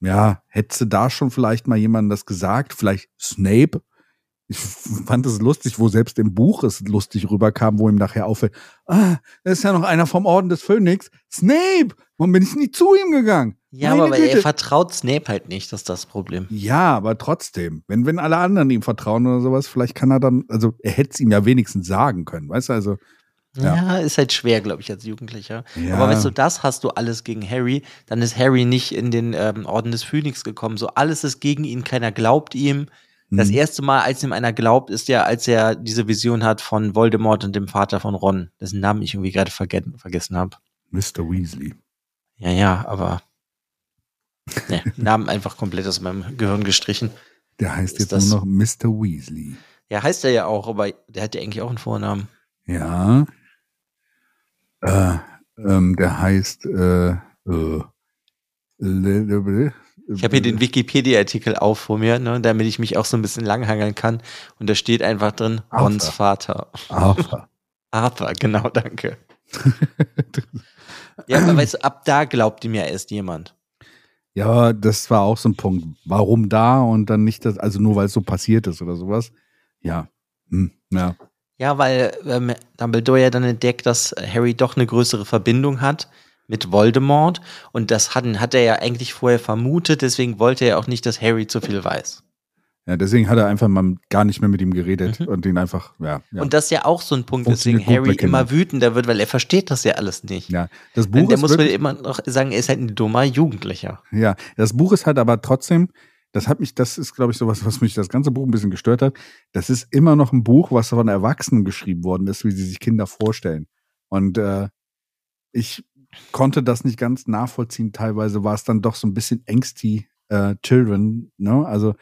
ja, hättest du da schon vielleicht mal jemandem das gesagt? Vielleicht Snape? Ich [LAUGHS] fand es lustig, wo selbst im Buch es lustig rüberkam, wo ihm nachher auffällt, ah, da ist ja noch einer vom Orden des Phönix. Snape! Warum bin ich nie zu ihm gegangen? Ja, Meine aber Güte. er vertraut Snape halt nicht, das ist das Problem. Ja, aber trotzdem, wenn, wenn alle anderen ihm vertrauen oder sowas, vielleicht kann er dann, also er hätte es ihm ja wenigstens sagen können, weißt du, also. Ja, ja ist halt schwer, glaube ich, als Jugendlicher. Ja. Aber weißt du, das hast du alles gegen Harry, dann ist Harry nicht in den ähm, Orden des Phönix gekommen. So alles ist gegen ihn, keiner glaubt ihm. Das mhm. erste Mal, als ihm einer glaubt, ist ja, als er diese Vision hat von Voldemort und dem Vater von Ron, dessen Namen ich irgendwie gerade vergessen, vergessen habe. Mr. Weasley. Ja, ja, aber ne, Namen einfach komplett aus meinem Gehirn gestrichen. Der heißt jetzt nur noch Mr. Weasley. Ja, heißt er ja auch, aber der hat ja eigentlich auch einen Vornamen. Ja. Äh, ähm, der heißt äh, äh, ich habe hier den Wikipedia-Artikel auf vor mir, ne, damit ich mich auch so ein bisschen langhangeln kann. Und da steht einfach drin, Rons Vater. Arthur. [LAUGHS] Arthur, genau, danke. [LAUGHS] ja, aber weißt du, ab da glaubt ihm ja erst jemand. Ja, das war auch so ein Punkt. Warum da und dann nicht das, also nur weil es so passiert ist oder sowas. Ja. Hm, ja. Ja, weil ähm, Dumbledore ja dann entdeckt, dass Harry doch eine größere Verbindung hat mit Voldemort. Und das hat, hat er ja eigentlich vorher vermutet, deswegen wollte er auch nicht, dass Harry zu viel weiß. Ja, deswegen hat er einfach mal gar nicht mehr mit ihm geredet mhm. und ihn einfach, ja, ja. Und das ist ja auch so ein Punkt, weswegen Harry immer wütender wird, weil er versteht das ja alles nicht. Ja, das Buch der muss immer noch sagen, er ist halt ein dummer Jugendlicher. Ja, das Buch ist halt aber trotzdem, das hat mich, das ist, glaube ich, sowas, was mich das ganze Buch ein bisschen gestört hat. Das ist immer noch ein Buch, was von Erwachsenen geschrieben worden ist, wie sie sich Kinder vorstellen. Und äh, ich konnte das nicht ganz nachvollziehen. Teilweise war es dann doch so ein bisschen angsty äh, Children, ne? Also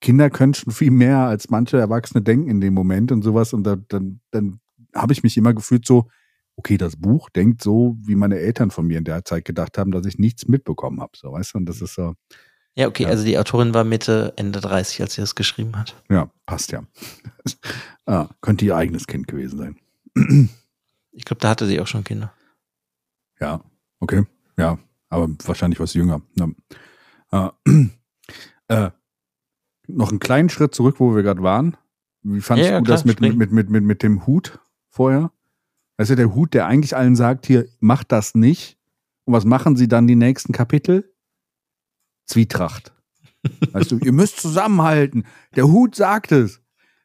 Kinder können schon viel mehr als manche Erwachsene denken in dem Moment und sowas. Und da, dann, dann habe ich mich immer gefühlt so, okay, das Buch denkt so, wie meine Eltern von mir in der Zeit gedacht haben, dass ich nichts mitbekommen habe. So, weißt du? Und das ist so. Ja, okay, ja. also die Autorin war Mitte, Ende 30, als sie das geschrieben hat. Ja, passt ja. [LAUGHS] ah, könnte ihr eigenes Kind gewesen sein. ich glaube, da hatte sie auch schon Kinder. Ja, okay. Ja, aber wahrscheinlich was jünger. Ja. [CLEARS THROAT] Äh, äh, noch einen kleinen Schritt zurück, wo wir gerade waren. Wie fandest ja, du klar, das mit, mit, mit, mit, mit dem Hut vorher? Ist ja der Hut, der eigentlich allen sagt, hier, macht das nicht. Und was machen sie dann die nächsten Kapitel? Zwietracht. [LAUGHS] weißt du, ihr müsst zusammenhalten. Der Hut sagt es.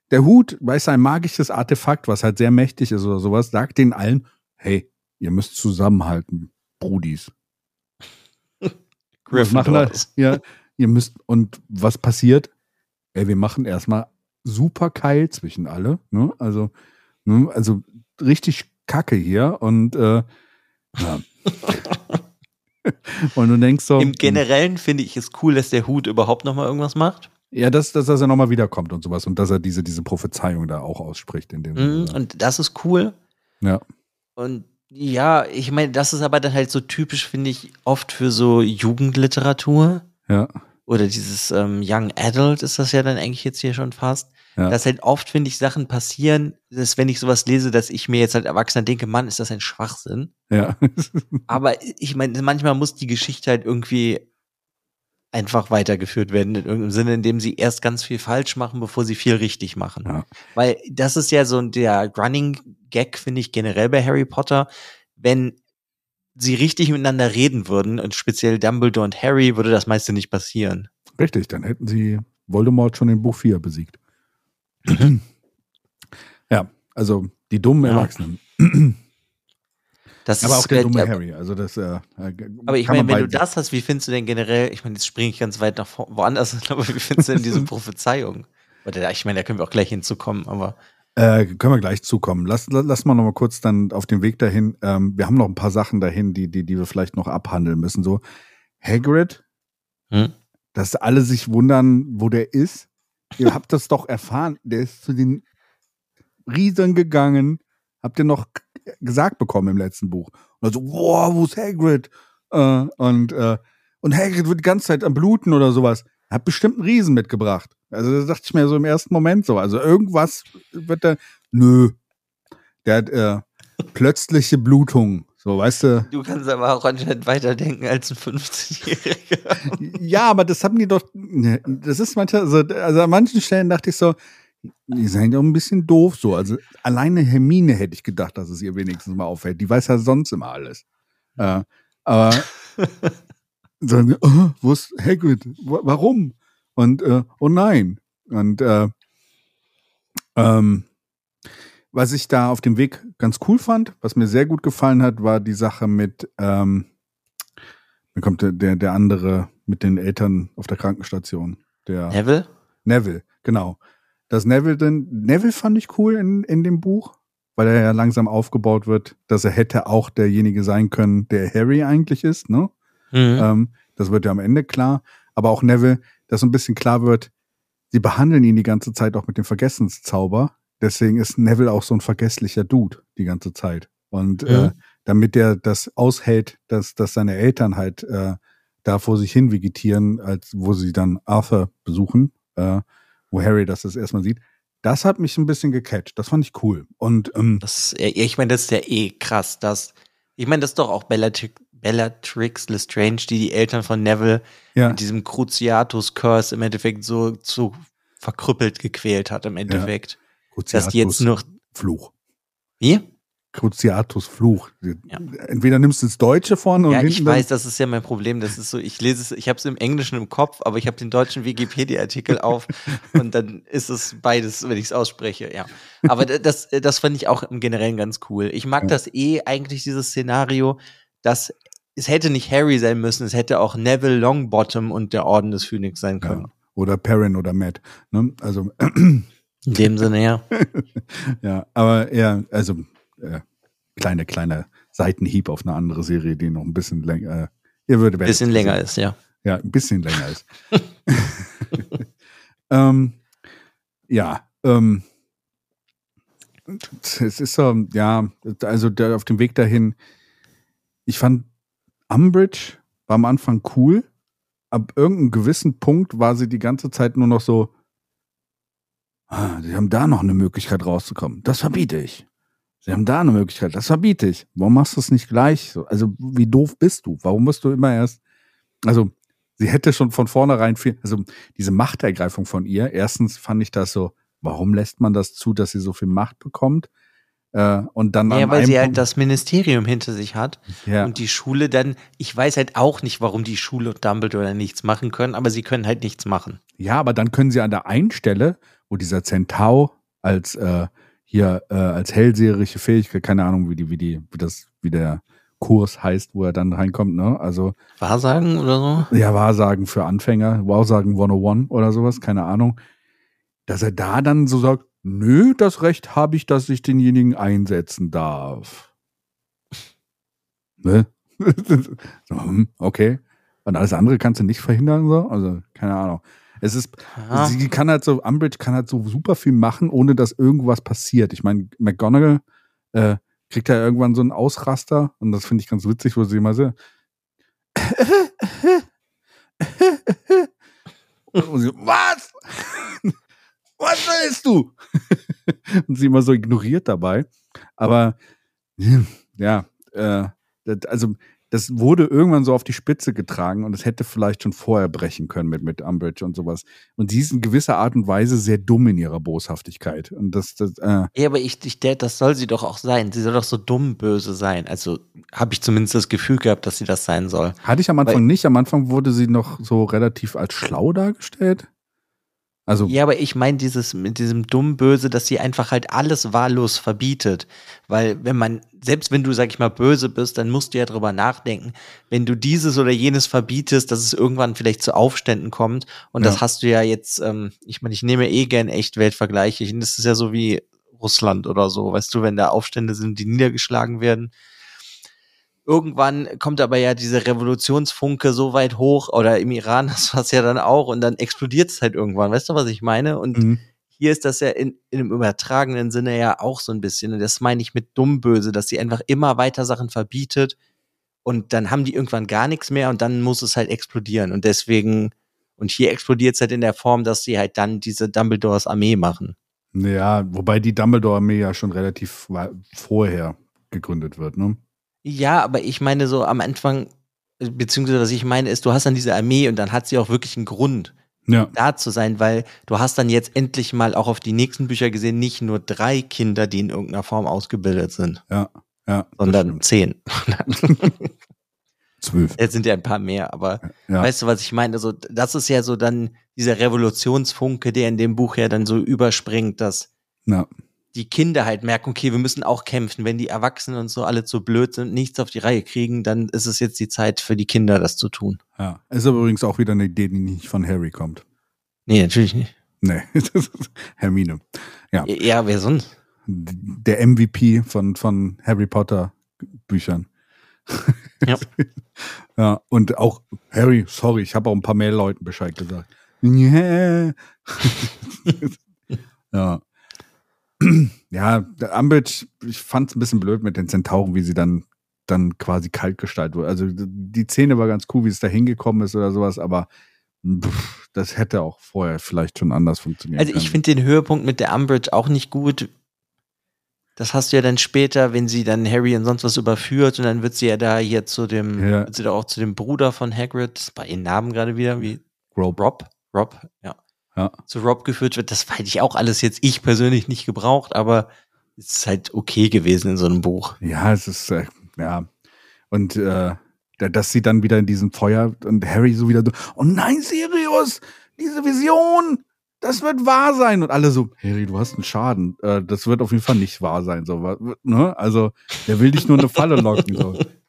Der Hut, weißt du, ein magisches Artefakt, was halt sehr mächtig ist oder sowas, sagt den allen, hey, ihr müsst zusammenhalten, Brudis. [LAUGHS] Griff machen das. Ja, ihr müsst, und was passiert? Ey, wir machen erstmal super Keil zwischen alle. Ne? Also, ne? also richtig Kacke hier und äh, ja. [LAUGHS] und du denkst so. Im hm. Generellen finde ich es cool, dass der Hut überhaupt nochmal irgendwas macht. Ja, dass, dass, dass er nochmal wiederkommt und sowas und dass er diese, diese Prophezeiung da auch ausspricht. In dem mm, und das ist cool. Ja. Und ja, ich meine, das ist aber dann halt so typisch, finde ich, oft für so Jugendliteratur. Ja oder dieses ähm, Young Adult ist das ja dann eigentlich jetzt hier schon fast. Ja. Dass halt oft, finde ich, Sachen passieren, dass wenn ich sowas lese, dass ich mir jetzt als Erwachsener denke, Mann, ist das ein Schwachsinn. Ja. [LAUGHS] Aber ich meine, manchmal muss die Geschichte halt irgendwie einfach weitergeführt werden, in irgendeinem Sinne, in dem sie erst ganz viel falsch machen, bevor sie viel richtig machen. Ja. Weil das ist ja so der Running Gag, finde ich, generell bei Harry Potter. Wenn sie richtig miteinander reden würden, und speziell Dumbledore und Harry, würde das meiste nicht passieren. Richtig, dann hätten sie Voldemort schon in Buch 4 besiegt. ja, also die dummen ja. Erwachsenen. Das aber auch der dumme Harry. Also das, äh, aber ich meine, wenn du das hast, wie findest du denn generell, ich meine, jetzt springe ich ganz weit nach woanders, [LAUGHS] aber wie findest du denn diese [LAUGHS] Prophezeiung? Oder ich meine, da können wir auch gleich hinzukommen, aber äh, können wir gleich zukommen. Lass, lass mal noch mal kurz dann auf den Weg dahin. Ähm, wir haben noch ein paar Sachen dahin, die, die, die wir vielleicht noch abhandeln müssen. So, Hagrid, hm? dass alle sich wundern, wo der ist. Ihr habt das doch erfahren. Der ist zu den Riesen gegangen. Habt ihr noch gesagt bekommen im letzten Buch. Und also, wow, wo ist Hagrid? Äh, und, äh, und Hagrid wird die ganze Zeit am Bluten oder sowas. Hat bestimmt einen Riesen mitgebracht. Also da dachte ich mir so im ersten Moment so. Also irgendwas wird da. Nö. Der hat äh, [LAUGHS] plötzliche Blutung. So, weißt du. Du kannst aber auch anscheinend weiterdenken als ein 15-Jähriger. ja, aber das haben die doch. Ne, das ist manchmal, also, also an manchen Stellen dachte ich so, die sind doch ein bisschen doof so. Also alleine Hermine hätte ich gedacht, dass es ihr wenigstens mal auffällt. Die weiß ja sonst immer alles. Äh, aber [LAUGHS] so, oh, wo ist Hagrid? Warum? Und äh, oh nein. Und äh, ähm, was ich da auf dem Weg ganz cool fand, was mir sehr gut gefallen hat, war die Sache mit, ähm, mir kommt der, der, der andere mit den Eltern auf der Krankenstation. Der Neville? Neville, genau. Das Neville denn, Neville fand ich cool in, in dem Buch, weil er ja langsam aufgebaut wird, dass er hätte auch derjenige sein können, der Harry eigentlich ist, ne? Mhm. Ähm, das wird ja am Ende klar. Aber auch Neville, dass so ein bisschen klar wird, sie behandeln ihn die ganze Zeit auch mit dem Vergessenszauber. Deswegen ist Neville auch so ein vergesslicher Dude die ganze Zeit. Und äh, mhm. äh, damit er das aushält, dass, dass seine Eltern halt äh, da vor sich hin vegetieren, als wo sie dann Arthur besuchen, äh, wo Harry das das erstmal sieht. Das hat mich ein bisschen gecatcht. Das fand ich cool. Und ähm, das, ich meine, das ist ja eh krass. Dass, ich meine, das ist doch auch Bellatrix, Bellatrix Lestrange, die die Eltern von Neville ja. mit diesem Cruciatus Curse im Endeffekt so, so verkrüppelt gequält hat im Endeffekt. Ja. Dass die jetzt noch Fluch. Wie? Cruciatus Fluch. Ja. Entweder nimmst du das Deutsche vorne und Ja, ich weiß, das ist ja mein Problem. Das ist so, ich lese es, ich habe es im Englischen im Kopf, aber ich habe den deutschen Wikipedia-Artikel [LAUGHS] auf und dann ist es beides, wenn ich es ausspreche, ja. Aber das, das fand ich auch im Generellen ganz cool. Ich mag ja. das eh eigentlich, dieses Szenario, dass es hätte nicht Harry sein müssen, es hätte auch Neville Longbottom und der Orden des Phoenix sein können. Ja. Oder Perrin oder Matt. Ne? Also [CLEARS THROAT] in dem Sinne, ja. [LAUGHS] ja, aber ja, also äh, kleine, kleine Seitenhieb auf eine andere Serie, die noch ein bisschen länger, äh, ihr würde ein bisschen länger ist, ja. Ja, ein bisschen länger ist. [LAUGHS] [LAUGHS] ähm, ja, ähm, es ist so, ja, also der, auf dem Weg dahin, ich fand Umbridge war am Anfang cool, ab irgendeinem gewissen Punkt war sie die ganze Zeit nur noch so, ah, sie haben da noch eine Möglichkeit rauszukommen. Das verbiete ich. Sie haben da eine Möglichkeit, das verbiete ich. Warum machst du es nicht gleich? Also, wie doof bist du? Warum musst du immer erst, also, sie hätte schon von vornherein viel, also, diese Machtergreifung von ihr, erstens fand ich das so, warum lässt man das zu, dass sie so viel Macht bekommt? Äh, und dann ja, weil sie halt das Ministerium hinter sich hat ja. und die Schule dann, ich weiß halt auch nicht, warum die Schule und Dumbledore nichts machen können, aber sie können halt nichts machen. Ja, aber dann können sie an der einen Stelle, wo dieser Zentau als äh, hier äh, als hellseherische Fähigkeit, keine Ahnung, wie die, wie die, wie das, wie der Kurs heißt, wo er dann reinkommt, ne? Also. Wahrsagen oder so? Ja, Wahrsagen für Anfänger, Wahrsagen 101 oder sowas, keine Ahnung. Dass er da dann so sagt, nö, das Recht habe ich, dass ich denjenigen einsetzen darf. Ne? [LAUGHS] hm, okay. Und alles andere kannst du nicht verhindern, so? Also, keine Ahnung. Es ist, Aha. sie kann halt so, Umbridge kann halt so super viel machen, ohne dass irgendwas passiert. Ich meine, McGonagall äh, kriegt ja irgendwann so einen Ausraster und das finde ich ganz witzig, wo sie immer so [LAUGHS] und sie, was? Was willst du? [LAUGHS] und sie immer so ignoriert dabei. Aber ja, äh, also das wurde irgendwann so auf die Spitze getragen und es hätte vielleicht schon vorher brechen können mit, mit Umbridge und sowas. Und sie ist in gewisser Art und Weise sehr dumm in ihrer Boshaftigkeit. Und das, das äh ja, aber ich, ich, das soll sie doch auch sein. Sie soll doch so dumm böse sein. Also habe ich zumindest das Gefühl gehabt, dass sie das sein soll. Hatte ich am Anfang Weil, nicht. Am Anfang wurde sie noch so relativ als schlau dargestellt. Also ja, aber ich meine dieses mit diesem dumm böse, dass sie einfach halt alles wahllos verbietet, weil wenn man selbst wenn du sag ich mal böse bist, dann musst du ja drüber nachdenken, wenn du dieses oder jenes verbietest, dass es irgendwann vielleicht zu Aufständen kommt. Und ja. das hast du ja jetzt ähm, ich meine, ich nehme eh gern echt Weltvergleiche, das ist ja so wie Russland oder so, weißt du, wenn da Aufstände sind, die niedergeschlagen werden, Irgendwann kommt aber ja diese Revolutionsfunke so weit hoch, oder im Iran, [LAUGHS] das war es ja dann auch, und dann explodiert es halt irgendwann. Weißt du, was ich meine? Und mhm. hier ist das ja in, in einem übertragenen Sinne ja auch so ein bisschen. Und das meine ich mit dummböse, dass sie einfach immer weiter Sachen verbietet und dann haben die irgendwann gar nichts mehr und dann muss es halt explodieren. Und deswegen, und hier explodiert es halt in der Form, dass sie halt dann diese Dumbledores Armee machen. Ja, wobei die Dumbledore-Armee ja schon relativ vorher gegründet wird, ne? Ja, aber ich meine so am Anfang, beziehungsweise was ich meine ist, du hast dann diese Armee und dann hat sie auch wirklich einen Grund, ja. da zu sein, weil du hast dann jetzt endlich mal auch auf die nächsten Bücher gesehen, nicht nur drei Kinder, die in irgendeiner Form ausgebildet sind. Ja, ja. Sondern zehn. [LAUGHS] Zwölf. Jetzt sind ja ein paar mehr, aber ja. weißt du, was ich meine? Also, das ist ja so dann dieser Revolutionsfunke, der in dem Buch ja dann so überspringt, dass ja die Kinder halt merken, okay, wir müssen auch kämpfen. Wenn die Erwachsenen und so alle zu blöd sind, nichts auf die Reihe kriegen, dann ist es jetzt die Zeit für die Kinder, das zu tun. Ja, ist aber übrigens auch wieder eine Idee, die nicht von Harry kommt. Nee, natürlich nicht. Nee, [LAUGHS] das ist Hermine. Ja. Ja, wer sonst? Der MVP von, von Harry Potter Büchern. Ja. [LAUGHS] ja, und auch Harry, sorry, ich habe auch ein paar mehr Leuten Bescheid gesagt. Yeah. [LAUGHS] ja [CLEARS THROAT] ja, der Umbridge, ich fand es ein bisschen blöd mit den Zentauren, wie sie dann, dann quasi kalt gestaltet wurde. Also die Szene war ganz cool, wie es da hingekommen ist oder sowas, aber pff, das hätte auch vorher vielleicht schon anders funktioniert. Also ich finde den Höhepunkt mit der Umbridge auch nicht gut. Das hast du ja dann später, wenn sie dann Harry und sonst was überführt und dann wird sie ja da hier zu dem, ja. wird sie da auch zu dem Bruder von Hagrid, bei ihren Namen gerade wieder, wie Rob. Rob, Rob, ja. Ja. Zu Rob geführt wird. Das hätte ich auch alles jetzt ich persönlich nicht gebraucht, aber es ist halt okay gewesen in so einem Buch. Ja, es ist, äh, ja. Und äh, dass sie dann wieder in diesem Feuer und Harry so wieder so, oh nein, Sirius, diese Vision, das wird wahr sein. Und alle so, Harry, du hast einen Schaden. Äh, das wird auf jeden Fall nicht wahr sein. So, ne? Also, der will dich nur eine Falle locken. So. [LAUGHS]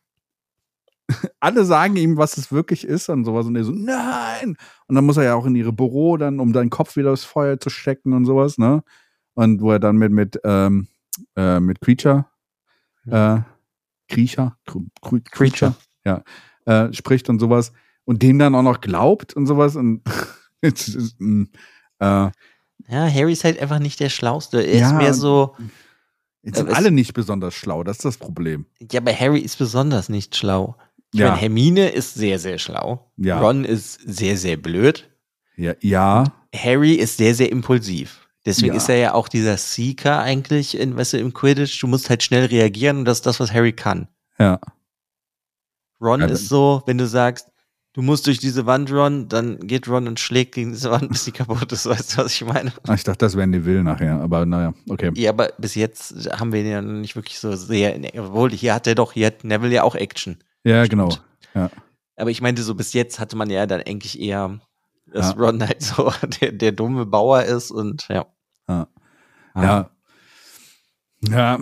alle sagen ihm, was es wirklich ist und sowas. Und er so, nein. Und dann muss er ja auch in ihre Büro dann, um deinen Kopf wieder aufs Feuer zu stecken und sowas, ne? Und wo er dann mit, mit, ähm, äh, mit Creature, äh, Creature, Creature, ja, äh, spricht und sowas. Und dem dann auch noch glaubt und sowas. Und [LAUGHS] ist, mm, äh, ja, Harry ist halt einfach nicht der Schlauste. Er ja, ist mehr so. Jetzt sind äh, alle nicht besonders schlau, das ist das Problem. Ja, aber Harry ist besonders nicht schlau. Ich ja. meine, Hermine ist sehr, sehr schlau. Ja. Ron ist sehr, sehr blöd. Ja. ja. Harry ist sehr, sehr impulsiv. Deswegen ja. ist er ja auch dieser Seeker eigentlich in, weißt du, im Quidditch. Du musst halt schnell reagieren und das ist das, was Harry kann. Ja. Ron ja, ist so, wenn du sagst, du musst durch diese Wand, Ron, dann geht Ron und schlägt gegen diese Wand, bis sie [LAUGHS] kaputt ist. Weißt du, was ich meine? Ach, ich dachte, das wäre Neville nachher, aber naja, okay. Ja, aber bis jetzt haben wir ihn ja nicht wirklich so sehr, obwohl hier hat er doch, hier hat Neville ja auch Action. Ja, genau. Ja. Aber ich meinte, so bis jetzt hatte man ja dann eigentlich eher, dass ja. Ron halt so [LAUGHS] der, der dumme Bauer ist und ja. Ja. Ja. Ja.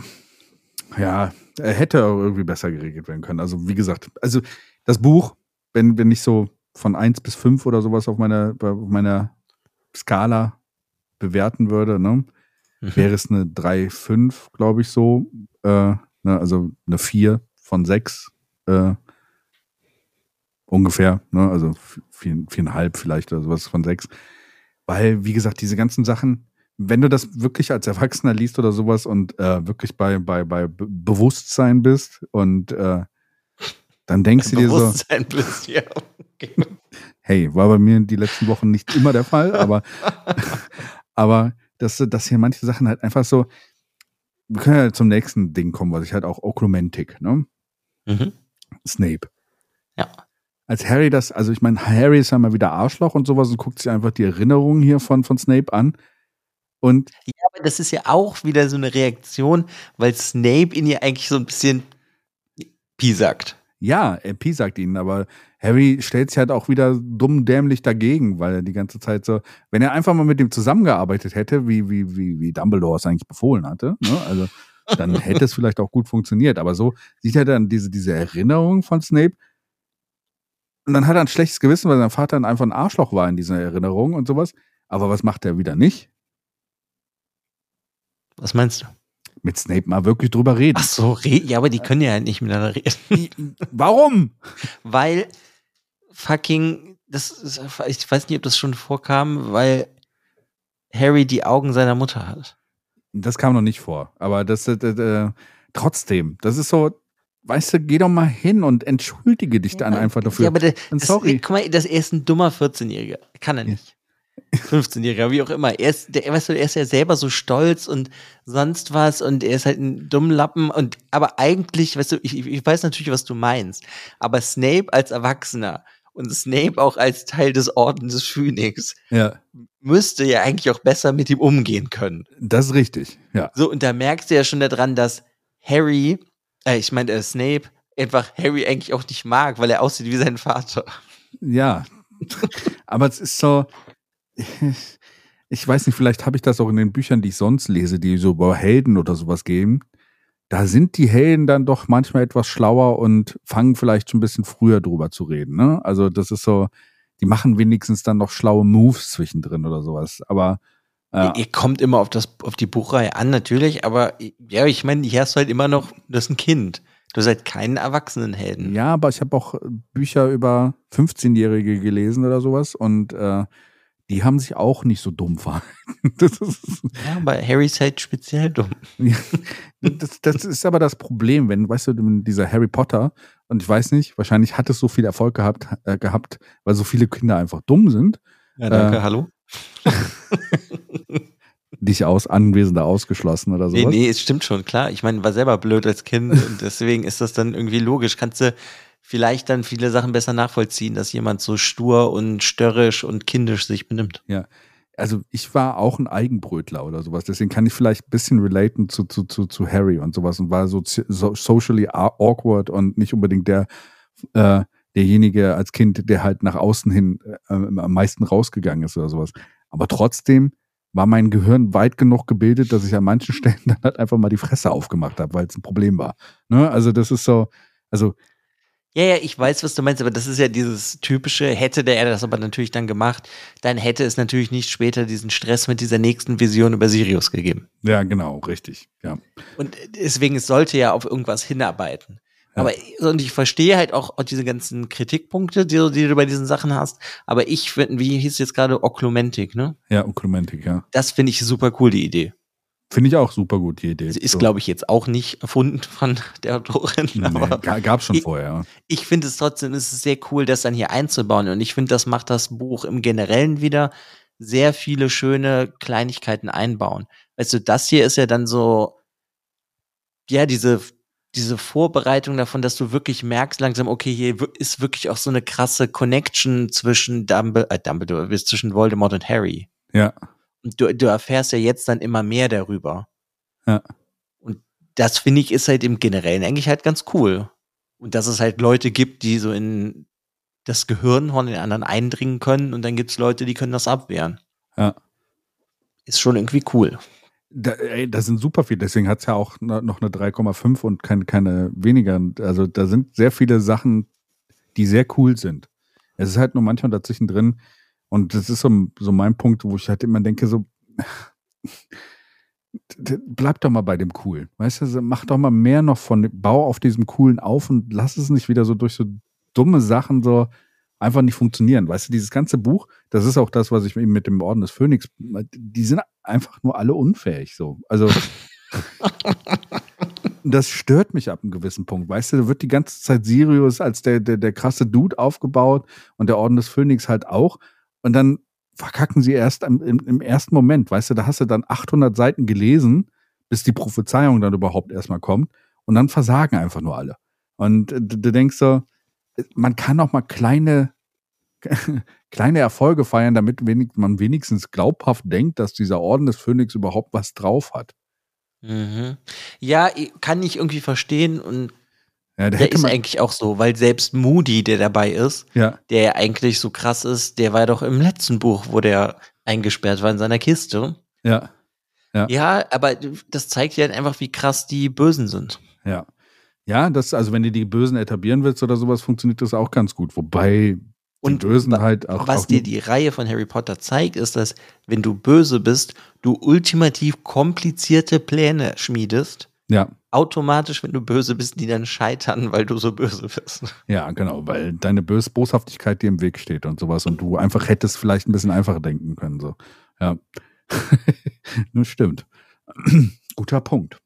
ja. Er hätte auch irgendwie besser geregelt werden können. Also, wie gesagt, also das Buch, wenn, wenn ich so von 1 bis 5 oder sowas auf meiner, auf meiner Skala bewerten würde, ne, mhm. wäre es eine 3, 5, glaube ich, so. Äh, ne, also eine 4 von 6 äh, ungefähr, ne? also vier, viereinhalb vielleicht oder sowas von sechs. Weil, wie gesagt, diese ganzen Sachen, wenn du das wirklich als Erwachsener liest oder sowas und äh, wirklich bei, bei, bei Bewusstsein bist und äh, dann denkst du dir so. Bewusstsein bist, ja. Okay. [LAUGHS] Hey, war bei mir die letzten Wochen nicht immer der Fall, aber, [LAUGHS] aber dass, dass hier manche Sachen halt einfach so. Wir können ja zum nächsten Ding kommen, was ich halt auch Okromantik, ne? Mhm. Snape. Ja. Als Harry das, also ich meine, Harry ist ja mal wieder Arschloch und sowas und guckt sich einfach die Erinnerungen hier von, von Snape an. Und ja, aber das ist ja auch wieder so eine Reaktion, weil Snape ihn ja eigentlich so ein bisschen piesackt. Ja, er piesackt ihn, aber Harry stellt sich halt auch wieder dumm dämlich dagegen, weil er die ganze Zeit so, wenn er einfach mal mit dem zusammengearbeitet hätte, wie, wie, wie, wie Dumbledore es eigentlich befohlen hatte, ne? also dann hätte es vielleicht auch gut funktioniert. Aber so sieht er dann diese, diese Erinnerung von Snape. Und dann hat er ein schlechtes Gewissen, weil sein Vater einfach ein Arschloch war in dieser Erinnerung und sowas. Aber was macht er wieder nicht? Was meinst du? Mit Snape mal wirklich drüber reden. Ach so, ja, aber die können ja nicht miteinander reden. [LAUGHS] Warum? Weil fucking, das ist, ich weiß nicht, ob das schon vorkam, weil Harry die Augen seiner Mutter hat. Das kam noch nicht vor. Aber das, äh, äh, trotzdem, das ist so, weißt du, geh doch mal hin und entschuldige dich dann einfach dafür. Ja, aber das, sorry. guck mal, das, er ist ein dummer 14-Jähriger. Kann er nicht. 15-Jähriger, wie auch immer. Er ist, der, weißt du, er ist ja selber so stolz und sonst was und er ist halt ein dummer Lappen und, aber eigentlich, weißt du, ich, ich weiß natürlich, was du meinst, aber Snape als Erwachsener und Snape auch als Teil des Ordens des Phönix ja. müsste ja eigentlich auch besser mit ihm umgehen können. Das ist richtig, ja. So, und da merkst du ja schon daran, dass Harry, äh, ich meine, äh, Snape einfach Harry eigentlich auch nicht mag, weil er aussieht wie sein Vater. Ja, [LAUGHS] aber es ist so, ich weiß nicht, vielleicht habe ich das auch in den Büchern, die ich sonst lese, die so über Helden oder sowas gehen da sind die Helden dann doch manchmal etwas schlauer und fangen vielleicht schon ein bisschen früher drüber zu reden. Ne? Also das ist so, die machen wenigstens dann noch schlaue Moves zwischendrin oder sowas. Aber ja. Ihr kommt immer auf das, auf die Buchreihe an, natürlich, aber ja, ich meine, hier hast du halt immer noch, das ist ein Kind. Du seid keinen Erwachsenenhelden. Ja, aber ich habe auch Bücher über 15-Jährige gelesen oder sowas und äh, die haben sich auch nicht so dumm verhalten. [LAUGHS] ja, aber Harry ist halt speziell dumm. das, das, ist aber das Problem, wenn, weißt du, dieser Harry Potter, und ich weiß nicht, wahrscheinlich hat es so viel Erfolg gehabt, äh, gehabt weil so viele Kinder einfach dumm sind. Ja, danke, äh, hallo. [LAUGHS] dich aus Anwesender ausgeschlossen oder so. Nee, nee, es stimmt schon, klar. Ich meine, war selber blöd als Kind und deswegen ist das dann irgendwie logisch. Kannst du vielleicht dann viele Sachen besser nachvollziehen, dass jemand so stur und störrisch und kindisch sich benimmt. Ja. Also ich war auch ein Eigenbrötler oder sowas, deswegen kann ich vielleicht ein bisschen relaten zu, zu, zu, zu Harry und sowas und war so, so socially awkward und nicht unbedingt der, äh, derjenige als Kind, der halt nach außen hin äh, am meisten rausgegangen ist oder sowas. Aber trotzdem war mein Gehirn weit genug gebildet, dass ich an manchen Stellen [LAUGHS] dann halt einfach mal die Fresse aufgemacht habe, weil es ein Problem war. Ne? Also das ist so, also ja, ja, ich weiß, was du meinst, aber das ist ja dieses typische, hätte der er das aber natürlich dann gemacht, dann hätte es natürlich nicht später diesen Stress mit dieser nächsten Vision über Sirius gegeben. Ja, genau, richtig, ja. Und deswegen, es sollte ja auf irgendwas hinarbeiten. Aber und ich verstehe halt auch, diese ganzen Kritikpunkte, die, die, du bei diesen Sachen hast. Aber ich finde, wie hieß jetzt gerade Oklumentik, ne? Ja, Oklumentik, ja. Das finde ich super cool, die Idee. Finde ich auch super gut, die Idee. Ist, so. glaube ich, jetzt auch nicht erfunden von der Autorin. Nee, gab schon ich, vorher. Ich finde es trotzdem, es ist sehr cool, das dann hier einzubauen. Und ich finde, das macht das Buch im Generellen wieder sehr viele schöne Kleinigkeiten einbauen. Weißt du, das hier ist ja dann so, ja, diese diese Vorbereitung davon, dass du wirklich merkst langsam, okay, hier ist wirklich auch so eine krasse Connection zwischen Dumbledore, äh, Dumbledore zwischen Voldemort und Harry. Ja. Und du, du erfährst ja jetzt dann immer mehr darüber. Ja. Und das finde ich ist halt im Generellen eigentlich halt ganz cool. Und dass es halt Leute gibt, die so in das Gehirn von den anderen eindringen können und dann gibt es Leute, die können das abwehren. Ja. Ist schon irgendwie cool. Da, ey, das sind super viele, deswegen hat es ja auch noch eine 3,5 und keine, keine weniger. Also da sind sehr viele Sachen, die sehr cool sind. Es ist halt nur manchmal dazwischen drin. Und das ist so, so mein Punkt, wo ich halt immer denke, so, bleib doch mal bei dem Coolen. Weißt du, mach doch mal mehr noch von, bau auf diesem Coolen auf und lass es nicht wieder so durch so dumme Sachen so einfach nicht funktionieren. Weißt du, dieses ganze Buch, das ist auch das, was ich eben mit dem Orden des Phönix, die sind einfach nur alle unfähig so. Also [LAUGHS] das stört mich ab einem gewissen Punkt. Weißt du, da wird die ganze Zeit Sirius als der, der, der krasse Dude aufgebaut und der Orden des Phönix halt auch. Und dann verkacken sie erst im, im, im ersten Moment. Weißt du, da hast du dann 800 Seiten gelesen, bis die Prophezeiung dann überhaupt erstmal kommt. Und dann versagen einfach nur alle. Und du, du denkst so, man kann auch mal kleine, [LAUGHS] kleine Erfolge feiern, damit wenig, man wenigstens glaubhaft denkt, dass dieser Orden des Phönix überhaupt was drauf hat. Mhm. Ja, kann ich irgendwie verstehen und ja, der, der ist eigentlich auch so, weil selbst Moody, der dabei ist, ja. der ja eigentlich so krass ist, der war doch im letzten Buch, wo der eingesperrt war in seiner Kiste. Ja. Ja, ja aber das zeigt ja einfach, wie krass die Bösen sind. Ja. Ja, das, also wenn du die Bösen etablieren willst oder sowas, funktioniert das auch ganz gut. Wobei und Bösen halt auch. Was auch dir die Reihe von Harry Potter zeigt, ist, dass wenn du böse bist, du ultimativ komplizierte Pläne schmiedest. Ja. Automatisch, wenn du böse bist, die dann scheitern, weil du so böse bist. Ja, genau, weil deine Bös Boshaftigkeit dir im Weg steht und sowas und du einfach hättest vielleicht ein bisschen einfacher denken können. So. Ja. [LAUGHS] das stimmt. [CLEARS THROAT] Guter Punkt.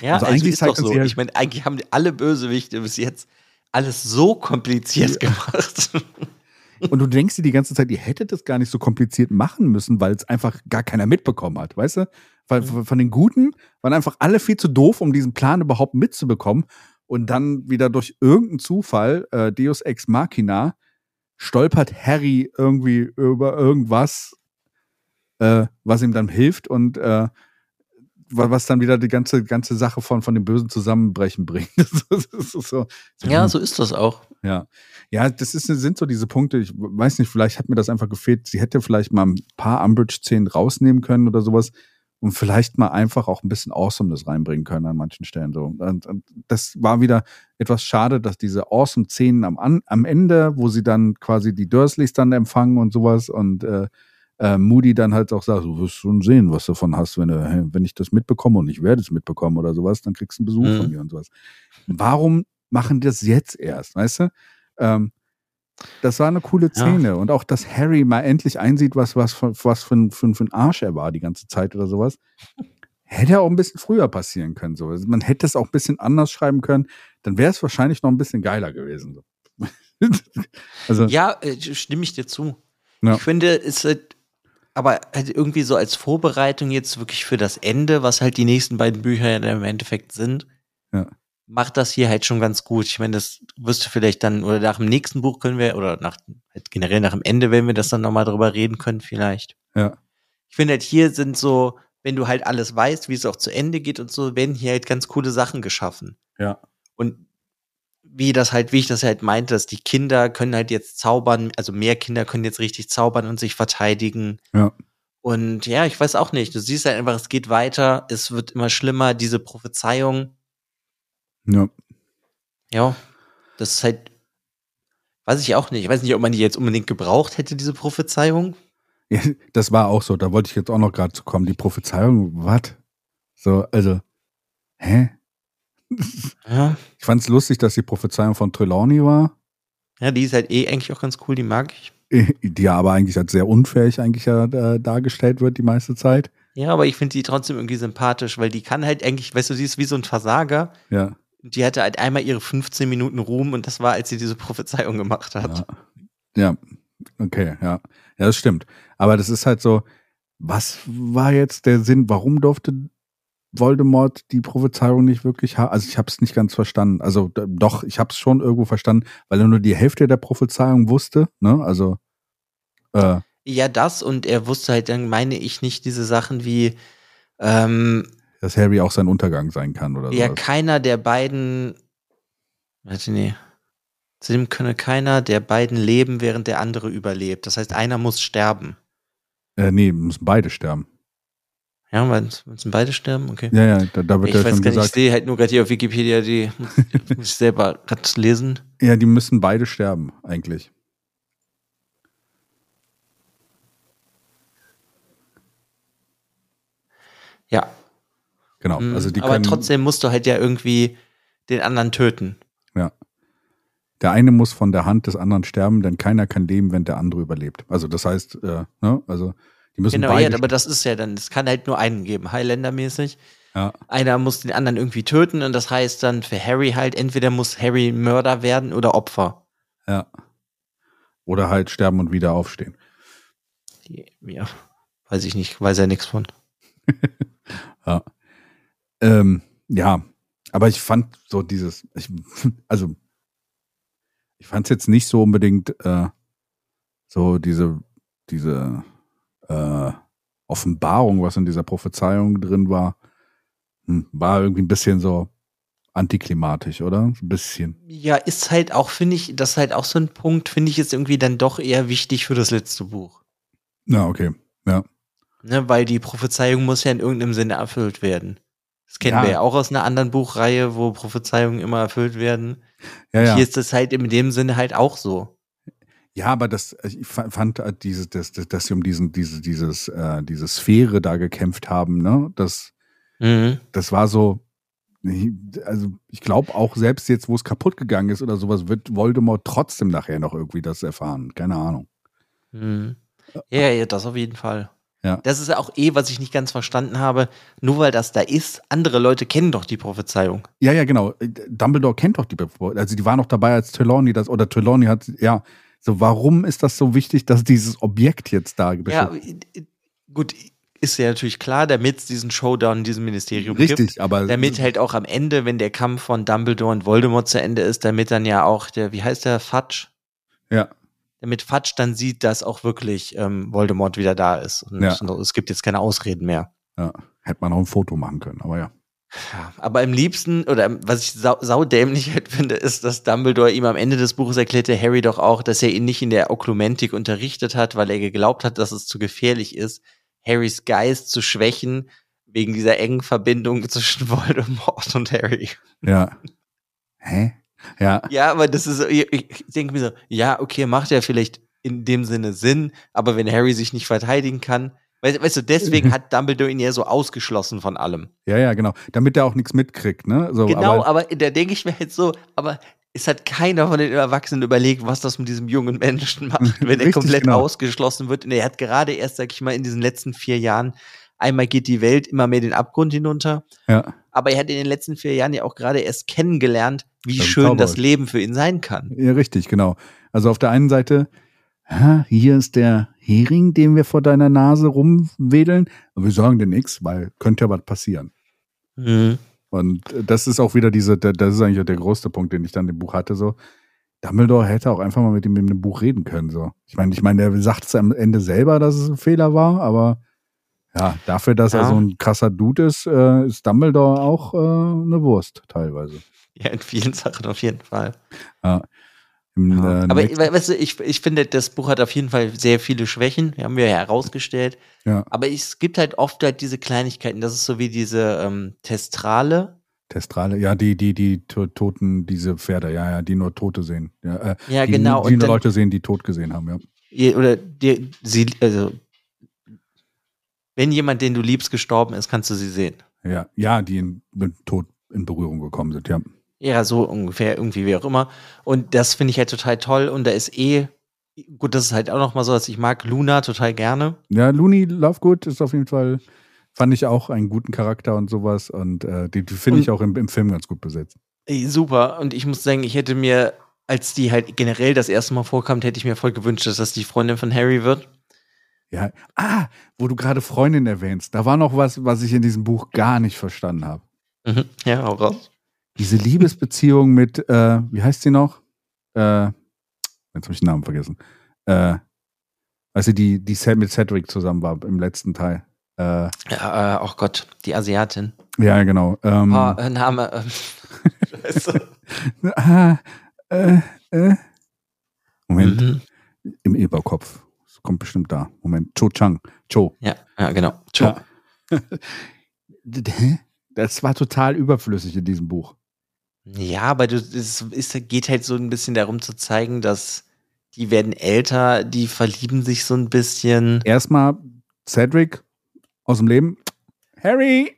Ja, also, also eigentlich ist doch so. Halt ich meine, eigentlich haben alle Bösewichte bis jetzt alles so kompliziert ja. gemacht. [LAUGHS] Und du denkst dir die ganze Zeit, ihr hättet das gar nicht so kompliziert machen müssen, weil es einfach gar keiner mitbekommen hat, weißt du? Weil mhm. von den Guten waren einfach alle viel zu doof, um diesen Plan überhaupt mitzubekommen. Und dann wieder durch irgendeinen Zufall, äh, Deus Ex Machina, stolpert Harry irgendwie über irgendwas, äh, was ihm dann hilft und äh, was dann wieder die ganze, ganze Sache von, von dem bösen Zusammenbrechen [LAUGHS] bringt. so, ja, so ist das auch. Ja. Ja, das ist, sind so diese Punkte, ich weiß nicht, vielleicht hat mir das einfach gefehlt. Sie hätte vielleicht mal ein paar Umbridge-Szenen rausnehmen können oder sowas und vielleicht mal einfach auch ein bisschen Awesomeness reinbringen können an manchen Stellen. So. Und, und das war wieder etwas schade, dass diese Awesome-Szenen am, am Ende, wo sie dann quasi die Dursleys dann empfangen und sowas und äh, äh, Moody dann halt auch sagt, du wirst schon sehen, was du davon hast, wenn, du, wenn ich das mitbekomme und ich werde es mitbekommen oder sowas, dann kriegst du einen Besuch mhm. von mir und sowas. Warum machen die das jetzt erst, weißt du? Ähm, das war eine coole Szene. Ja. Und auch, dass Harry mal endlich einsieht, was, was, was für, ein, für, für ein Arsch er war die ganze Zeit oder sowas. Hätte auch ein bisschen früher passieren können. So. Also man hätte es auch ein bisschen anders schreiben können. Dann wäre es wahrscheinlich noch ein bisschen geiler gewesen. So. [LAUGHS] also, ja, äh, stimme ich dir zu. Ja. Ich finde, es ist aber halt irgendwie so als Vorbereitung jetzt wirklich für das Ende, was halt die nächsten beiden Bücher ja im Endeffekt sind, Ja. Macht das hier halt schon ganz gut. Ich meine, das wirst du vielleicht dann, oder nach dem nächsten Buch können wir, oder nach, halt generell nach dem Ende, wenn wir das dann nochmal drüber reden können, vielleicht. Ja. Ich finde halt hier sind so, wenn du halt alles weißt, wie es auch zu Ende geht und so, werden hier halt ganz coole Sachen geschaffen. Ja. Und wie das halt, wie ich das halt meinte, dass die Kinder können halt jetzt zaubern, also mehr Kinder können jetzt richtig zaubern und sich verteidigen. Ja. Und ja, ich weiß auch nicht. Du siehst halt einfach, es geht weiter, es wird immer schlimmer, diese Prophezeiung. Ja. Ja, das ist halt, weiß ich auch nicht. Ich weiß nicht, ob man die jetzt unbedingt gebraucht hätte, diese Prophezeiung. Ja, das war auch so. Da wollte ich jetzt auch noch gerade zu kommen. Die Prophezeiung, was? So, also, hä? Ja. Ich fand es lustig, dass die Prophezeiung von Trelawney war, Ja, die ist halt eh eigentlich auch ganz cool, die mag ich. [LAUGHS] die ja aber eigentlich als sehr unfähig eigentlich ja äh, dargestellt wird die meiste Zeit. Ja, aber ich finde die trotzdem irgendwie sympathisch, weil die kann halt eigentlich, weißt du, sie ist wie so ein Versager. Ja. Die hatte halt einmal ihre 15 Minuten Ruhm und das war, als sie diese Prophezeiung gemacht hat. Ja. ja, okay, ja. Ja, das stimmt. Aber das ist halt so, was war jetzt der Sinn? Warum durfte Voldemort die Prophezeiung nicht wirklich haben? Also ich habe es nicht ganz verstanden. Also doch, ich habe es schon irgendwo verstanden, weil er nur die Hälfte der Prophezeiung wusste. Ne? Also äh, Ja, das und er wusste halt, dann meine ich nicht diese Sachen wie, ähm, dass Harry auch sein Untergang sein kann oder ja, so. keiner der beiden, warte, nee. Zudem könne keiner der beiden leben, während der andere überlebt. Das heißt, einer muss sterben. Äh, nee, müssen beide sterben. Ja, müssen beide sterben? Okay. Ja, ja, da, da wird ich ja weiß schon gar nicht, ich gesagt, sehe halt nur gerade hier auf Wikipedia die, muss ich selber [LAUGHS] gerade lesen. ja, die müssen beide sterben, eigentlich. Ja, Genau. Mm, Also die aber können, trotzdem musst du halt ja irgendwie den anderen töten. Der eine muss von der Hand des anderen sterben, denn keiner kann leben, wenn der andere überlebt. Also das heißt, äh, ne, also die müssen Genau, beide. ja, aber das ist ja dann, es kann halt nur einen geben, Highlander-mäßig. ja, Einer muss den anderen irgendwie töten und das heißt dann für Harry halt, entweder muss Harry Mörder werden oder Opfer. ja. Oder halt sterben und wieder aufstehen. Ja, weiß ich nicht, weiß ja nichts von. [LAUGHS] Ja. Ähm, ja, aber ich fand so dieses, ich, [LAUGHS] also ich fand es jetzt nicht so unbedingt äh, so diese, diese äh, Offenbarung, was in dieser Prophezeiung drin war, hm, war irgendwie ein bisschen so antiklimatisch, oder? Ein bisschen. Ja, ist halt auch, finde ich, das ist halt auch so ein Punkt, finde ich jetzt irgendwie dann doch eher wichtig für das letzte Buch. Ja, okay. Ja. Ne, weil die Prophezeiung muss ja in irgendeinem Sinne erfüllt werden. Das kennen Ja. wir ja auch aus einer anderen Buchreihe, wo Prophezeiungen immer erfüllt werden. Ja, ja. Hier ist das halt in dem Sinne halt auch so. Ja, aber das, ich fa- fand halt dieses, das, das, dass sie um diesen, diese, dieses, äh, diese Sphäre da gekämpft haben, ne? Das, Mhm. das war so, also ich glaube auch selbst jetzt, wo es kaputt gegangen ist oder sowas, wird Voldemort trotzdem nachher noch irgendwie das erfahren. Keine Ahnung. Mhm. Ja, ja, das auf jeden Fall. Ja. Das ist ja auch eh, was ich nicht ganz verstanden habe. Nur weil das da ist, andere Leute kennen doch die Prophezeiung. Ja, ja, genau. Dumbledore kennt doch die, Bevor- also die war noch dabei, als Trelawney das, oder Trelawney hat, ja, so warum ist das so wichtig, dass dieses Objekt jetzt da Ja, äh, gut, ist ja natürlich klar, damit es diesen Showdown in diesem Ministerium gibt. Richtig, aber Damit halt auch am Ende, wenn der Kampf von Dumbledore und Voldemort zu Ende ist, damit dann ja auch der, wie heißt der, Fudge? ja, Damit Fudge dann sieht, dass auch wirklich ähm, Voldemort wieder da ist. Und Ja. es gibt jetzt keine Ausreden mehr. ja, hätte man auch ein Foto machen können, aber ja. Ja, aber am liebsten, oder was ich sau, saudämlich halt finde, ist, dass Dumbledore ihm am Ende des Buches erklärte, Harry doch auch, dass er ihn nicht in der Oklumentik unterrichtet hat, weil er geglaubt hat, dass es zu gefährlich ist, Harrys Geist zu schwächen, wegen dieser engen Verbindung [LAUGHS] zwischen Voldemort und Harry. Ja. Hä? Ja, Ja, aber das ist, ich, ich denke mir so, ja, okay, macht ja vielleicht in dem Sinne Sinn, aber wenn Harry sich nicht verteidigen kann, weißt, weißt du, deswegen [LAUGHS] hat Dumbledore ihn ja so ausgeschlossen von allem. ja, ja, genau. Damit er auch nichts mitkriegt, ne? So, Genau, aber, aber, da denke ich mir halt so, aber es hat keiner von den Erwachsenen überlegt, was das mit diesem jungen Menschen macht, [LAUGHS] wenn er komplett genau. ausgeschlossen wird. Und er hat gerade erst, sag ich mal, in diesen letzten vier Jahren, einmal geht die Welt immer mehr den Abgrund hinunter, ja, aber er hat in den letzten vier Jahren ja auch gerade erst kennengelernt, wie Das schön das. Leben für ihn sein kann. ja, richtig, genau. Also auf der einen Seite, hier ist der, Hering, den wir vor deiner Nase rumwedeln. Und wir sagen dir nichts, weil könnte ja was passieren. Mhm. Und das ist auch wieder diese, das ist eigentlich der größte Punkt, den ich dann im Buch hatte, so. Dumbledore hätte auch einfach mal mit ihm in dem Buch reden können, so. Ich meine, ich meine, der sagt es am Ende selber, dass es ein Fehler war, aber ja, dafür, dass ja. er so ein krasser Dude ist, äh, ist Dumbledore auch äh, eine Wurst teilweise. Ja, in vielen Sachen auf jeden Fall. Ja. Im, ja. Äh, Aber weißt du, ich, ich finde, das Buch hat auf jeden Fall sehr viele Schwächen, die haben wir ja herausgestellt. Ja. Aber es gibt halt oft halt diese Kleinigkeiten, das ist so wie diese ähm, Testrale. Testrale, ja, die, die, die toten, diese Pferde, ja, ja, die nur Tote sehen. Ja, äh, ja die, genau. Die, die Leute sehen, die tot gesehen haben, ja. Oder die, sie, also wenn jemand, den du liebst, gestorben ist, kannst du sie sehen. Ja, ja, die in, mit Tod in Berührung gekommen sind, ja. Ja, so ungefähr, irgendwie, wie auch immer. Und das finde ich halt total toll. Und da ist eh, gut, das ist halt auch nochmal so, dass ich mag Luna total gerne. Ja, Looney Lovegood ist auf jeden Fall, fand ich auch einen guten Charakter und sowas. Und äh, die, die finde ich auch im, im Film ganz gut besetzt. Super. Und ich muss sagen, ich hätte mir, als die halt generell das erste Mal vorkam, hätte ich mir voll gewünscht, dass das die Freundin von Harry wird. Ja, ah, wo du gerade Freundin erwähnst, da war noch was, was ich in diesem Buch gar nicht verstanden habe. Mhm. Ja, hau raus. Diese Liebesbeziehung mit, äh, wie heißt sie noch? Äh, jetzt habe ich den Namen vergessen. Äh, als sie die, die mit Cedric zusammen war im letzten Teil. Äh, ja, äh, oh Gott, die Asiatin. Ja, genau. Ähm, oh, Name. Ähm, [LAUGHS] Scheiße. [LAUGHS] ah, äh, äh. Moment. Mhm. Im Eberkopf kommt bestimmt da. Moment, Cho Chang. Cho. Ja, ja genau. Cho. Ja. [LAUGHS] das war total überflüssig in diesem Buch. Ja, aber du, es ist, geht halt so ein bisschen darum zu zeigen, dass die werden älter, die verlieben sich so ein bisschen. Erstmal Cedric aus dem Leben. Harry!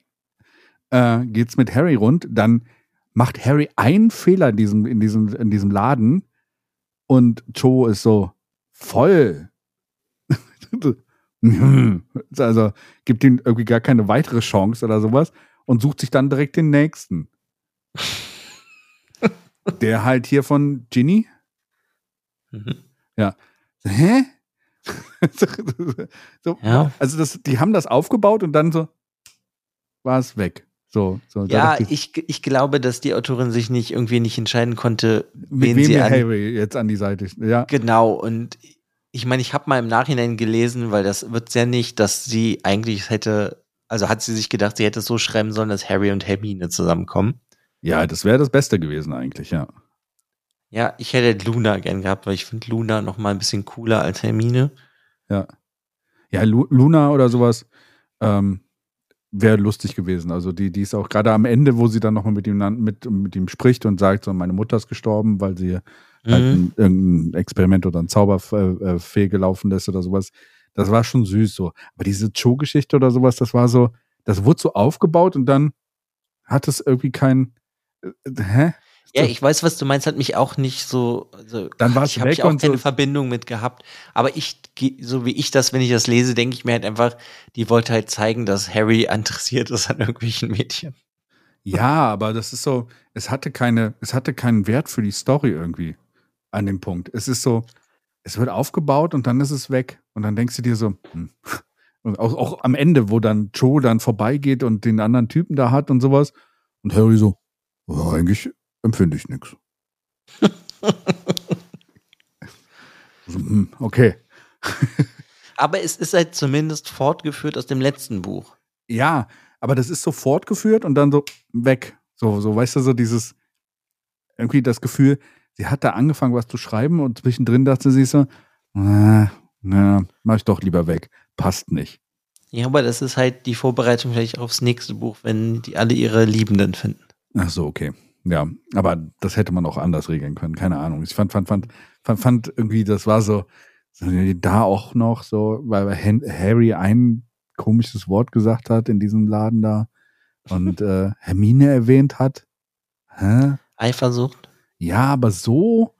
Äh, geht's mit Harry rund, dann macht Harry einen Fehler in diesem, in diesem, in diesem Laden und Joe ist so voll [LAUGHS] also gibt ihm irgendwie gar keine weitere Chance oder sowas und sucht sich dann direkt den nächsten. [LAUGHS] Der halt hier von Ginny. Mhm. Ja. Hä? [LAUGHS] so, ja. Also das, die haben das aufgebaut und dann so war es weg. So, so, ja, ich, ich glaube, dass die Autorin sich nicht irgendwie nicht entscheiden konnte, wen mit wem sie an, Harry jetzt an die Seite. Ja. Genau, und ich meine, ich habe mal im Nachhinein gelesen, weil das wird ja nicht, dass sie eigentlich hätte, also hat sie sich gedacht, sie hätte es so schreiben sollen, dass Harry und Hermine zusammenkommen. Ja, das wäre das Beste gewesen eigentlich, ja. Ja, ich hätte Luna gern gehabt, weil ich finde Luna noch mal ein bisschen cooler als Hermine. Ja. Ja, Lu Luna oder sowas ähm, wäre lustig gewesen. Also die, die ist auch gerade am Ende, wo sie dann noch mal mit ihm, mit, mit ihm spricht und sagt, so, meine Mutter ist gestorben, weil sie halt mhm. ein, irgendein Experiment oder ein Zauberfee gelaufen ist oder sowas. Das war schon süß so. Aber diese Joe-Geschichte oder sowas, das war so, das wurde so aufgebaut und dann hat es irgendwie kein, äh, hä? Ja, ich weiß, was du meinst, hat mich auch nicht so. Also, dann war es Ich habe auch keine so. Verbindung mit gehabt. Aber ich, so wie ich das, wenn ich das lese, denke ich mir halt einfach, die wollte halt zeigen, dass Harry [LAUGHS] interessiert ist an irgendwelchen Mädchen. Ja, aber das ist so, es hatte keine, es hatte keinen Wert für die Story irgendwie an dem Punkt. Es ist so, es wird aufgebaut und dann ist es weg. Und dann denkst du dir so, hm. und auch, auch am Ende, wo dann Joe dann vorbeigeht und den anderen Typen da hat und sowas. Und Harry so, oh, eigentlich empfinde ich nichts. [LAUGHS] so, hm, okay. aber es ist halt zumindest fortgeführt aus dem letzten Buch. Ja, aber das ist so fortgeführt und dann so weg. So, so, weißt du, so dieses, irgendwie das Gefühl, sie hat da angefangen, was zu schreiben und zwischendrin dachte sie so, na, na, mach ich doch lieber weg. Passt nicht. Ja, aber das ist halt die Vorbereitung vielleicht aufs nächste Buch, wenn die alle ihre Liebenden finden. Ach so, okay. Ja, aber das hätte man auch anders regeln können. Keine Ahnung. Ich fand, fand, fand, fand, fand irgendwie, das war so, da auch noch so, weil Harry ein komisches Wort gesagt hat in diesem Laden da und äh, Hermine erwähnt hat. Hä? Eifersucht? Ja, aber so,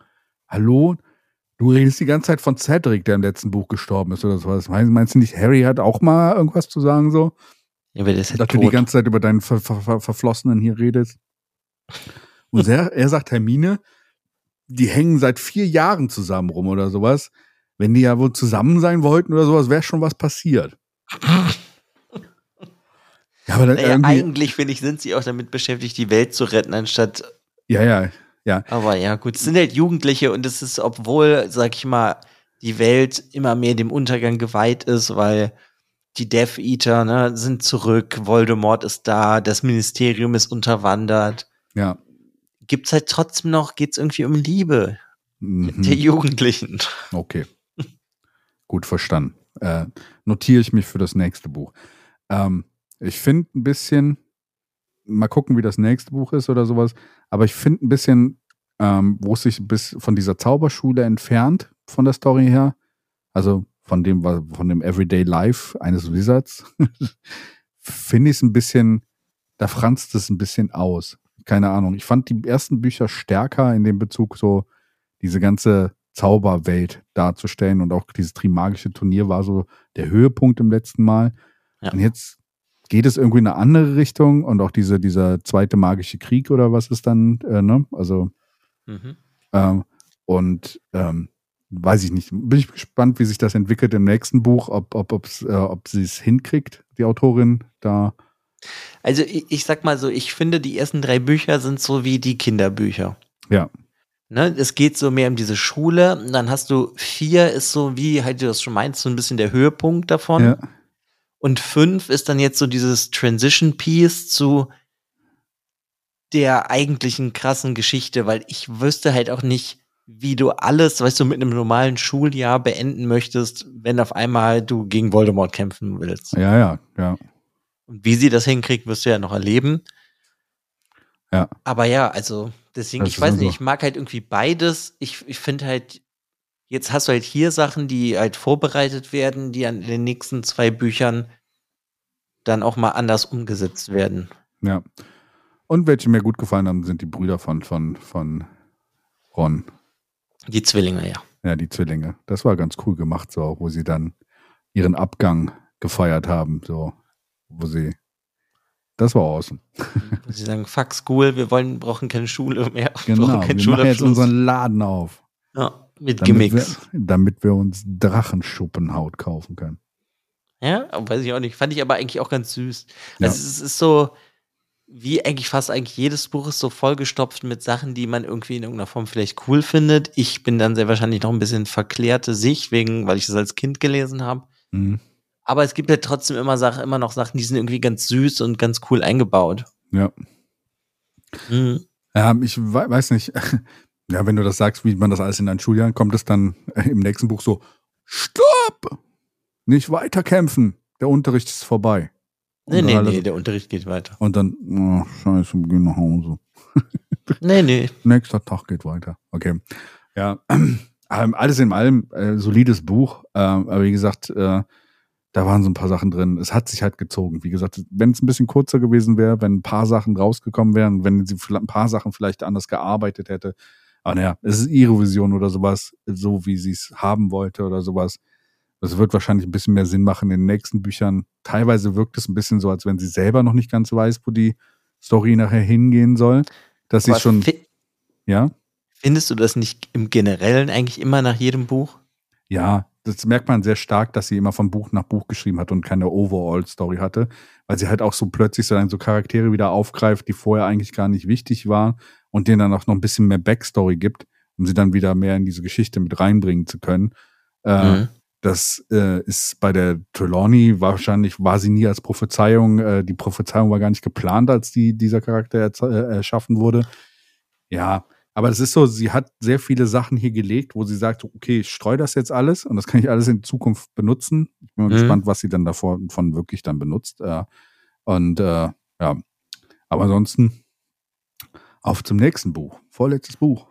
hallo, du redest die ganze Zeit von Cedric, der im letzten Buch gestorben ist oder sowas. Meinst, meinst du nicht, Harry hat auch mal irgendwas zu sagen so? Ja, aber der ist ja Dass tot. du die ganze Zeit über deinen Ver Ver Ver Verflossenen hier redest. Und er, er sagt Hermine, die hängen seit vier Jahren zusammen rum oder sowas. wenn die ja wohl zusammen sein wollten oder sowas, wäre schon was passiert. [LAUGHS] ja, aber naja, eigentlich, finde ich, sind sie auch damit beschäftigt, die Welt zu retten, anstatt. Ja, ja, ja. Aber ja, gut, es sind halt Jugendliche und es ist, obwohl, sag ich mal, die Welt immer mehr dem Untergang geweiht ist, weil die Death Eater ne, sind zurück, Voldemort ist da, das Ministerium ist unterwandert. Ja. Gibt's halt trotzdem noch, geht's irgendwie um Liebe mhm. der Jugendlichen. Okay. [LAUGHS] Gut verstanden. Äh, notiere ich mich für das nächste Buch. Ähm, ich finde ein bisschen, mal gucken, wie das nächste Buch ist oder sowas, aber ich finde ein bisschen, ähm, wo es sich bis von dieser Zauberschule entfernt, von der Story her. Also von dem, von dem Everyday Life eines Wizards, [LAUGHS] finde ich es ein bisschen, da franzt es ein bisschen aus. Keine Ahnung. Ich fand die ersten Bücher stärker in dem Bezug, so diese ganze Zauberwelt darzustellen und auch dieses Trimagische Turnier war so der Höhepunkt im letzten Mal. Ja. Und jetzt geht es irgendwie in eine andere Richtung und auch diese, dieser zweite magische Krieg oder was ist dann, äh, ne? Also, mhm. ähm, und ähm, weiß ich nicht. Bin ich gespannt, wie sich das entwickelt im nächsten Buch, ob, ob, ob's, äh, ob sie es hinkriegt, die Autorin da. Also ich, ich, sag mal so, ich finde, die ersten drei Bücher sind so wie die Kinderbücher. Ja. Ne, es geht so mehr um diese Schule. Dann hast du vier, ist so wie, halt du das schon meinst, so ein bisschen der Höhepunkt davon. Ja. Und fünf ist dann jetzt so dieses Transition Piece zu der eigentlichen krassen Geschichte, weil ich wüsste halt auch nicht, wie du alles, weißt du, mit einem normalen Schuljahr beenden möchtest, wenn auf einmal du gegen Voldemort kämpfen willst. Ja, ja, ja. Und wie sie das hinkriegt, wirst du ja noch erleben. Ja. Aber ja, also deswegen, das ich weiß nicht, ich mag halt irgendwie beides. Ich, ich finde halt, jetzt hast du halt hier Sachen, die halt vorbereitet werden, die an den nächsten zwei Büchern dann auch mal anders umgesetzt werden. Ja. Und welche mir gut gefallen haben, sind die Brüder von, von, von Ron. Die Zwillinge, ja. Ja, die Zwillinge. Das war ganz cool gemacht, so, wo sie dann ihren Abgang gefeiert haben, so, wo sie. Das war awesome. Sie sagen, fuck school, wir wollen, brauchen keine Schule mehr. Genau, wir machen jetzt unseren Laden auf. Ja, mit damit Gimmicks. Wir, damit wir uns Drachenschuppenhaut kaufen können. Ja, weiß ich auch nicht. Fand ich aber eigentlich auch ganz süß. Ja. Also es ist so, wie eigentlich fast eigentlich jedes Buch ist so vollgestopft mit Sachen, die man irgendwie in irgendeiner Form vielleicht cool findet. Ich bin dann sehr wahrscheinlich noch ein bisschen verklärte Sicht, wegen, weil ich das als Kind gelesen habe. Mhm. Aber es gibt ja trotzdem immer Sachen, immer noch Sachen, die sind irgendwie ganz süß und ganz cool eingebaut. Ja. Mhm. Ja, ich weiß nicht. [LAUGHS] Ja, wenn du das sagst, wie man das alles in deinen Schuljahren, kommt es dann im nächsten Buch so, Stopp! Nicht weiterkämpfen. Der Unterricht ist vorbei. Nee, nee, nee, der Unterricht geht weiter. Und dann, oh, scheiße, wir gehen nach Hause. [LAUGHS] nee, nee. Nächster Tag geht weiter. Okay. Ja, [CLEARS THROAT] ähm, alles in allem, äh, solides Buch. Äh, aber wie gesagt, äh, da waren so ein paar Sachen drin. Es hat sich halt gezogen. Wie gesagt, wenn es ein bisschen kurzer gewesen wäre, wenn ein paar Sachen rausgekommen wären, wenn sie ein paar Sachen vielleicht anders gearbeitet hätte. Aber naja, es ist ihre Vision oder sowas, so wie sie es haben wollte oder sowas. Das wird wahrscheinlich ein bisschen mehr Sinn machen in den nächsten Büchern. Teilweise wirkt es ein bisschen so, als wenn sie selber noch nicht ganz weiß, wo die Story nachher hingehen soll. Dass sie schon. Ja? Findest du das nicht im Generellen eigentlich immer nach jedem Buch? Ja, das merkt man sehr stark, dass sie immer von Buch nach Buch geschrieben hat und keine Overall-Story hatte, weil sie halt auch so plötzlich so, so Charaktere wieder aufgreift, die vorher eigentlich gar nicht wichtig waren und denen dann auch noch ein bisschen mehr Backstory gibt, um sie dann wieder mehr in diese Geschichte mit reinbringen zu können. Äh, mhm. Das äh, ist bei der Trelawney wahrscheinlich, war sie nie als Prophezeiung, äh, die Prophezeiung war gar nicht geplant, als die, dieser Charakter äh, erschaffen wurde. Ja, aber es ist so, sie hat sehr viele Sachen hier gelegt, wo sie sagt, okay, ich streue das jetzt alles und das kann ich alles in Zukunft benutzen. Ich bin mal mhm. gespannt, was sie dann davon von wirklich dann benutzt. Äh, und äh, ja, aber ansonsten auf zum nächsten Buch. Vorletztes Buch.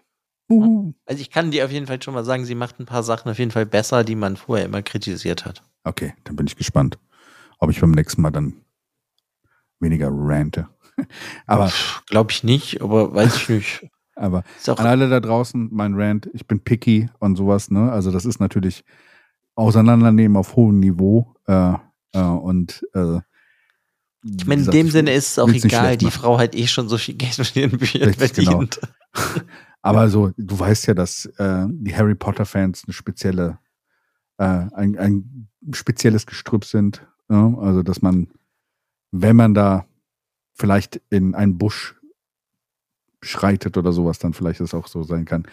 Uhu. Also ich kann dir auf jeden Fall schon mal sagen, sie macht ein paar Sachen auf jeden Fall besser, die man vorher immer kritisiert hat. Okay, dann bin ich gespannt, ob ich beim nächsten Mal dann weniger rante. [LAUGHS] aber glaube ich nicht, aber weiß ich nicht. Aber an alle da draußen, mein Rant, ich bin picky und sowas, ne? Also das ist natürlich Auseinandernehmen auf hohem Niveau äh, äh, und äh, ich meine, in dem Sinne ist es auch egal, die Frau hat eh schon so viel Geld [LAUGHS] mit ihren Büchern verdient. Genau. [LAUGHS] Aber so, du weißt ja, dass äh, die Harry Potter-Fans eine spezielle äh, ein, ein spezielles Gestrüpp sind. Ja? Also, dass man, wenn man da vielleicht in einen Busch schreitet oder sowas, dann vielleicht das auch so sein kann.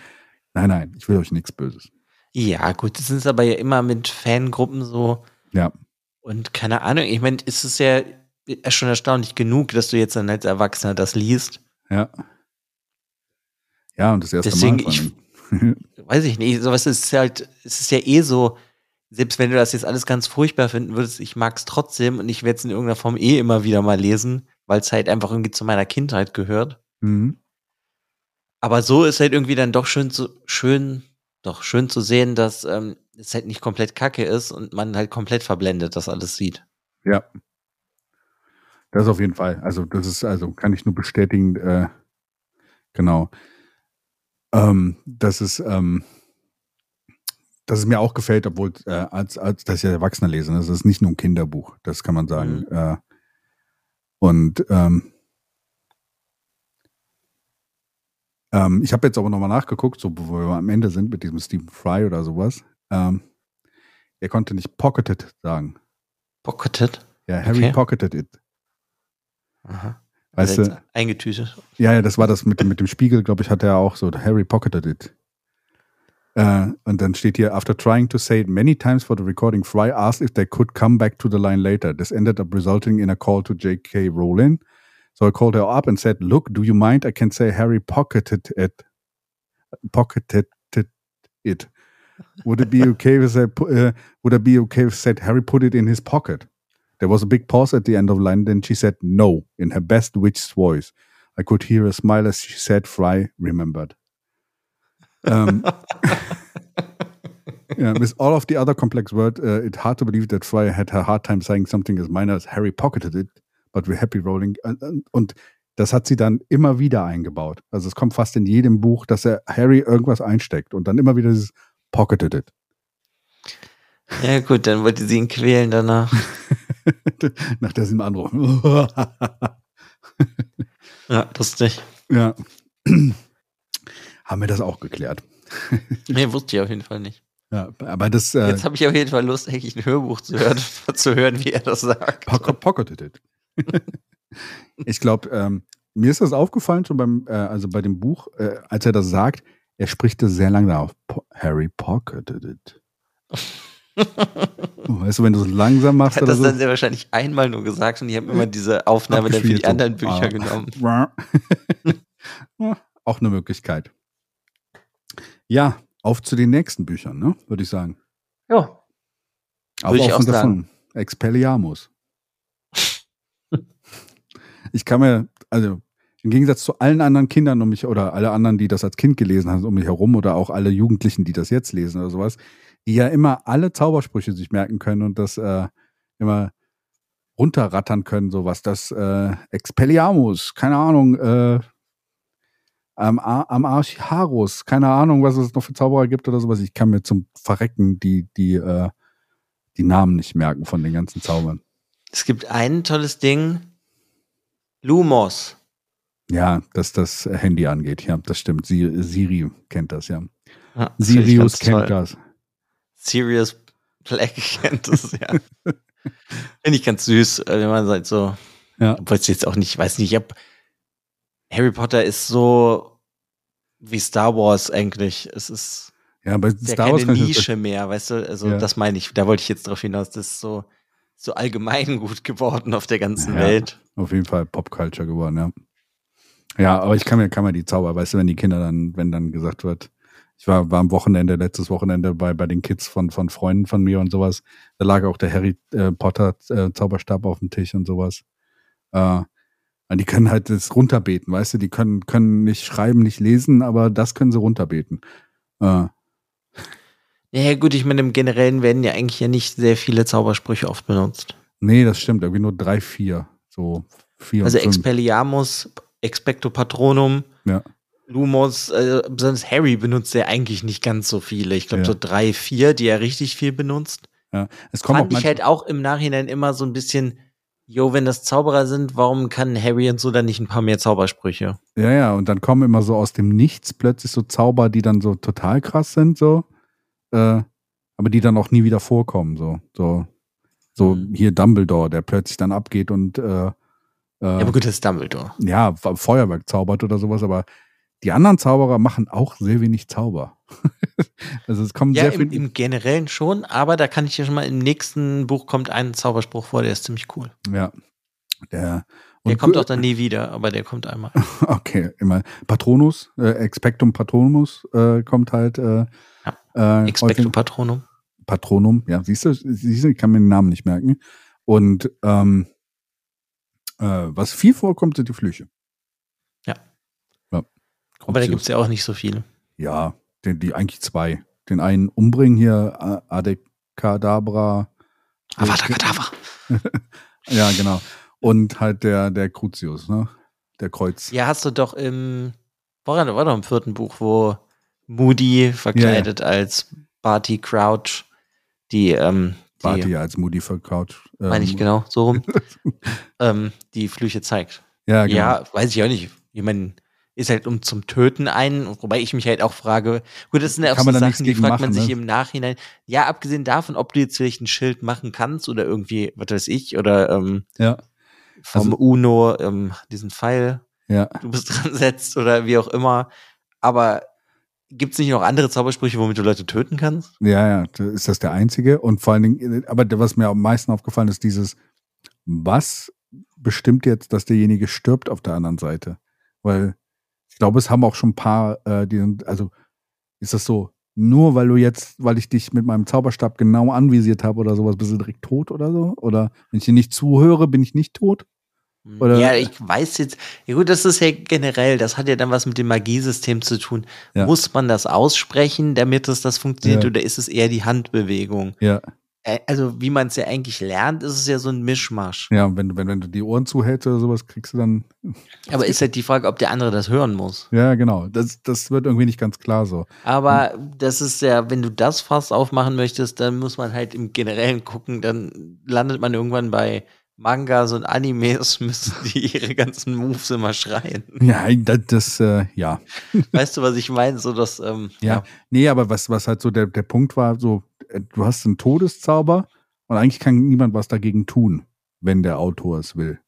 Nein, nein, ich will euch nichts Böses. Ja, gut, das ist aber ja immer mit Fangruppen so. Ja. Und keine Ahnung, ich meine, ist es ja schon erstaunlich genug, dass du jetzt dann als Erwachsener das liest. Ja. Ja, und das erste Deswegen, Mal. Ich, [LAUGHS] weiß ich nicht, sowas ist halt, es ist ja eh so, selbst wenn du das jetzt alles ganz furchtbar finden würdest, ich mag es trotzdem und ich werde es in irgendeiner Form eh immer wieder mal lesen, weil es halt einfach irgendwie zu meiner Kindheit gehört. Mhm. Aber so ist halt irgendwie dann doch schön zu, schön, doch schön zu sehen, dass ähm, es halt nicht komplett kacke ist und man halt komplett verblendet das alles sieht. Ja. Das auf jeden Fall. Also, das ist, also kann ich nur bestätigen, äh, genau. Ähm, das ist, ähm, dass es mir auch gefällt, obwohl äh, als, als ich ja Erwachsener lese. Ne? Das ist nicht nur ein Kinderbuch, das kann man sagen. Mhm. Äh, und ähm, ähm, ich habe jetzt aber nochmal nachgeguckt, so wo wir am Ende sind mit diesem Stephen Fry oder sowas. Ähm, er konnte nicht pocketed sagen. Pocketed? Ja, Harry okay. pocketed it. Aha. Weißt also du? Eingetütet. Ja, ja, das war das mit, mit dem Spiegel, glaube ich, hat er auch so, Harry pocketed it. Uh, und dann steht hier, after trying to say it many times for the recording, Fry asked if they could come back to the line later. This ended up resulting in a call to J.K. Rowling. So I called her up and said, look, do you mind? I can say Harry pocketed it. Pocketed it. Would it be [LAUGHS] okay if I, uh, would it be okay if I said Harry put it in his pocket? There was a big pause at the end of the line. Then she said no in her best witch's voice. I could hear a smile as she said, Fry remembered. Um, [LAUGHS] yeah, with all of the other complex words, uh, it's hard to believe that Fry had a hard time saying something as minor as Harry pocketed it, but we're happy rolling. Und das hat sie dann immer wieder eingebaut. Also es kommt fast in jedem Buch, dass er Harry irgendwas einsteckt und dann immer wieder dieses pocketed it. Ja gut, dann wollte sie ihn quälen danach. [LAUGHS] [LAUGHS] Nach diesem Anruf. ja, lustig. Ja. Haben wir das auch geklärt. [LAUGHS] nee, wusste ich auf jeden Fall nicht. Ja, aber das. Äh, Jetzt habe ich auf jeden Fall Lust, eigentlich ein Hörbuch zu hören, zu hören wie er das sagt. Pocketed it. [LAUGHS] ich glaube, ähm, mir ist das aufgefallen schon beim, äh, also bei dem Buch, äh, als er das sagt, er spricht das sehr lange auf. Po Harry pocketed it. [LAUGHS] weißt du, wenn du es langsam machst hat oder das so. dann sehr wahrscheinlich einmal nur gesagt und die haben immer diese Aufnahme dann für die anderen Bücher ah. genommen. [LAUGHS] Auch eine Möglichkeit. Ja, auf zu den nächsten Büchern, ne? Würde ich sagen. Ja. Auf, Würde ich auch davon. Expelliarmus. Ich kann mir, also im Gegensatz zu allen anderen Kindern um mich oder alle anderen, die das als Kind gelesen haben, um mich herum oder auch alle Jugendlichen, die das jetzt lesen oder sowas, die ja immer alle Zaubersprüche sich merken können und das äh, immer runterrattern können, sowas. Das äh, Expelliarmus, keine Ahnung, äh, am, am Archiharus, keine Ahnung, was es noch für Zauberer gibt oder sowas. Ich kann mir zum Verrecken die, die, äh, die Namen nicht merken von den ganzen Zaubern. Es gibt ein tolles Ding, Lumos. Ja, dass das Handy angeht, ja, das stimmt. Siri kennt das, ja. das Sirius kennt toll. das. Sirius Black [LAUGHS] kennt das, ja. Finde ich ganz süß, wenn man halt so, ja. obwohl es jetzt auch nicht, ich weiß nicht, ich hab, Harry Potter ist so wie Star Wars eigentlich. Es ist ja, ja Star Wars keine Nische mehr, weißt du? Also Ja. das meine ich, da wollte ich jetzt drauf hinaus. Das ist so, so allgemein [LAUGHS] gut geworden auf der ganzen Ja. Welt. Auf jeden Fall Popculture geworden, ja. Ja, aber ich kann mir, kann mir die Zauber, weißt du, wenn die Kinder dann, wenn dann gesagt wird, ich war, war am Wochenende, letztes Wochenende bei, bei den Kids von, von Freunden von mir und sowas, da lag auch der Harry äh, Potter äh, Zauberstab auf dem Tisch und sowas. Äh, und die können halt das runterbeten, weißt du, die können, können nicht schreiben, nicht lesen, aber das können sie runterbeten. Äh, Ja, gut, ich meine, im Generellen werden ja eigentlich ja nicht sehr viele Zaubersprüche oft benutzt. nee, das stimmt, irgendwie nur drei, vier, so vier Also. Expelliarmus, Expecto Patronum, Ja. Lumos, äh, besonders Harry benutzt ja eigentlich nicht ganz so viele. Ich glaube Ja. so drei, vier, die er richtig viel benutzt. Ja. Es auch Fand ich halt auch im Nachhinein immer so ein bisschen, jo, wenn das Zauberer sind, warum kann Harry und so dann nicht ein paar mehr Zaubersprüche? Ja, ja, und dann kommen immer so aus dem Nichts plötzlich so Zauber, die dann so total krass sind, so. Äh, aber die dann auch nie wieder vorkommen. So, so, so mhm. hier Dumbledore, der plötzlich dann abgeht und äh, äh, ja, aber gut, das ist Dumbledore. Ja, Feuerwerk zaubert oder sowas, aber die anderen Zauberer machen auch sehr wenig Zauber. [LAUGHS] also es kommt ja, sehr im, im Generellen schon, aber da kann ich ja schon mal im nächsten Buch kommt ein Zauberspruch vor, der ist ziemlich cool. Ja. Der, der kommt auch dann nie wieder, aber der kommt einmal. [LAUGHS] Okay, immer. Patronus, äh, Expectum Patronus äh, kommt halt. Äh. Äh, Expectum Patronum. Patronum, ja, siehst du, siehst du, ich kann mir den Namen nicht merken. Und ähm, äh, was viel vorkommt, sind die Flüche. Ja. ja. Aber da gibt es ja auch nicht so viele. Ja, die, die eigentlich zwei. Den einen umbringen hier, Adekadabra. Avada [LAUGHS] ja, genau. Und halt der, der Crucius, ne? Der Kreuz. Ja, hast du doch im, war doch im vierten Buch, wo Moody verkleidet ja, ja. als Barty Crouch die, ähm, die Barty als Moody verkauft. Ähm, meine ich genau, so rum. [LAUGHS] ähm, die Flüche zeigt. Ja, genau. Ja, weiß ich auch nicht. Ich meine, ist halt um zum Töten ein, wobei ich mich halt auch frage, gut, das sind ja auch so Sachen, die fragt man sich ne? im Nachhinein. Ja, abgesehen davon, ob du jetzt vielleicht ein Schild machen kannst oder irgendwie, was weiß ich, oder ähm, ja. vom also, Uno ähm, diesen Pfeil, ja. du bist [LAUGHS] dran setzt oder wie auch immer. Aber Gibt es nicht noch andere Zaubersprüche, womit du Leute töten kannst? Ja, ja, ist das der einzige. Und vor allen Dingen, aber was mir am meisten aufgefallen ist, dieses, was bestimmt jetzt, dass derjenige stirbt auf der anderen Seite? Weil ich glaube, es haben auch schon ein paar, äh, die sind, also ist das so, nur weil du jetzt, weil ich dich mit meinem Zauberstab genau anvisiert habe oder sowas, bist du direkt tot oder so? Oder wenn ich dir nicht zuhöre, bin ich nicht tot? Oder? Ja, ich weiß jetzt, ja gut, das ist ja generell, das hat ja dann was mit dem Magiesystem zu tun. Ja. Muss man das aussprechen, damit es das funktioniert, ja. oder ist es eher die Handbewegung? Ja. Also, wie man es ja eigentlich lernt, ist es ja so ein Mischmasch. Ja, wenn, wenn, wenn du die Ohren zuhältst oder sowas, kriegst du dann. [LAUGHS] Aber ist halt die Frage, ob der andere das hören muss. Ja, genau. Das, das wird irgendwie nicht ganz klar so. Aber das ist ja, wenn du das fast aufmachen möchtest, dann muss man halt im Generellen gucken, dann landet man irgendwann bei Mangas und Animes [LAUGHS] müssen die ihre ganzen Moves immer schreien. Ja, das, das äh, ja. [LAUGHS] Weißt du, was ich meine? So, dass, ähm, ja. ja. Nee, aber was, was halt so der, der Punkt war, so, äh, du hast einen Todeszauber und eigentlich kann niemand was dagegen tun, wenn der Autor es will.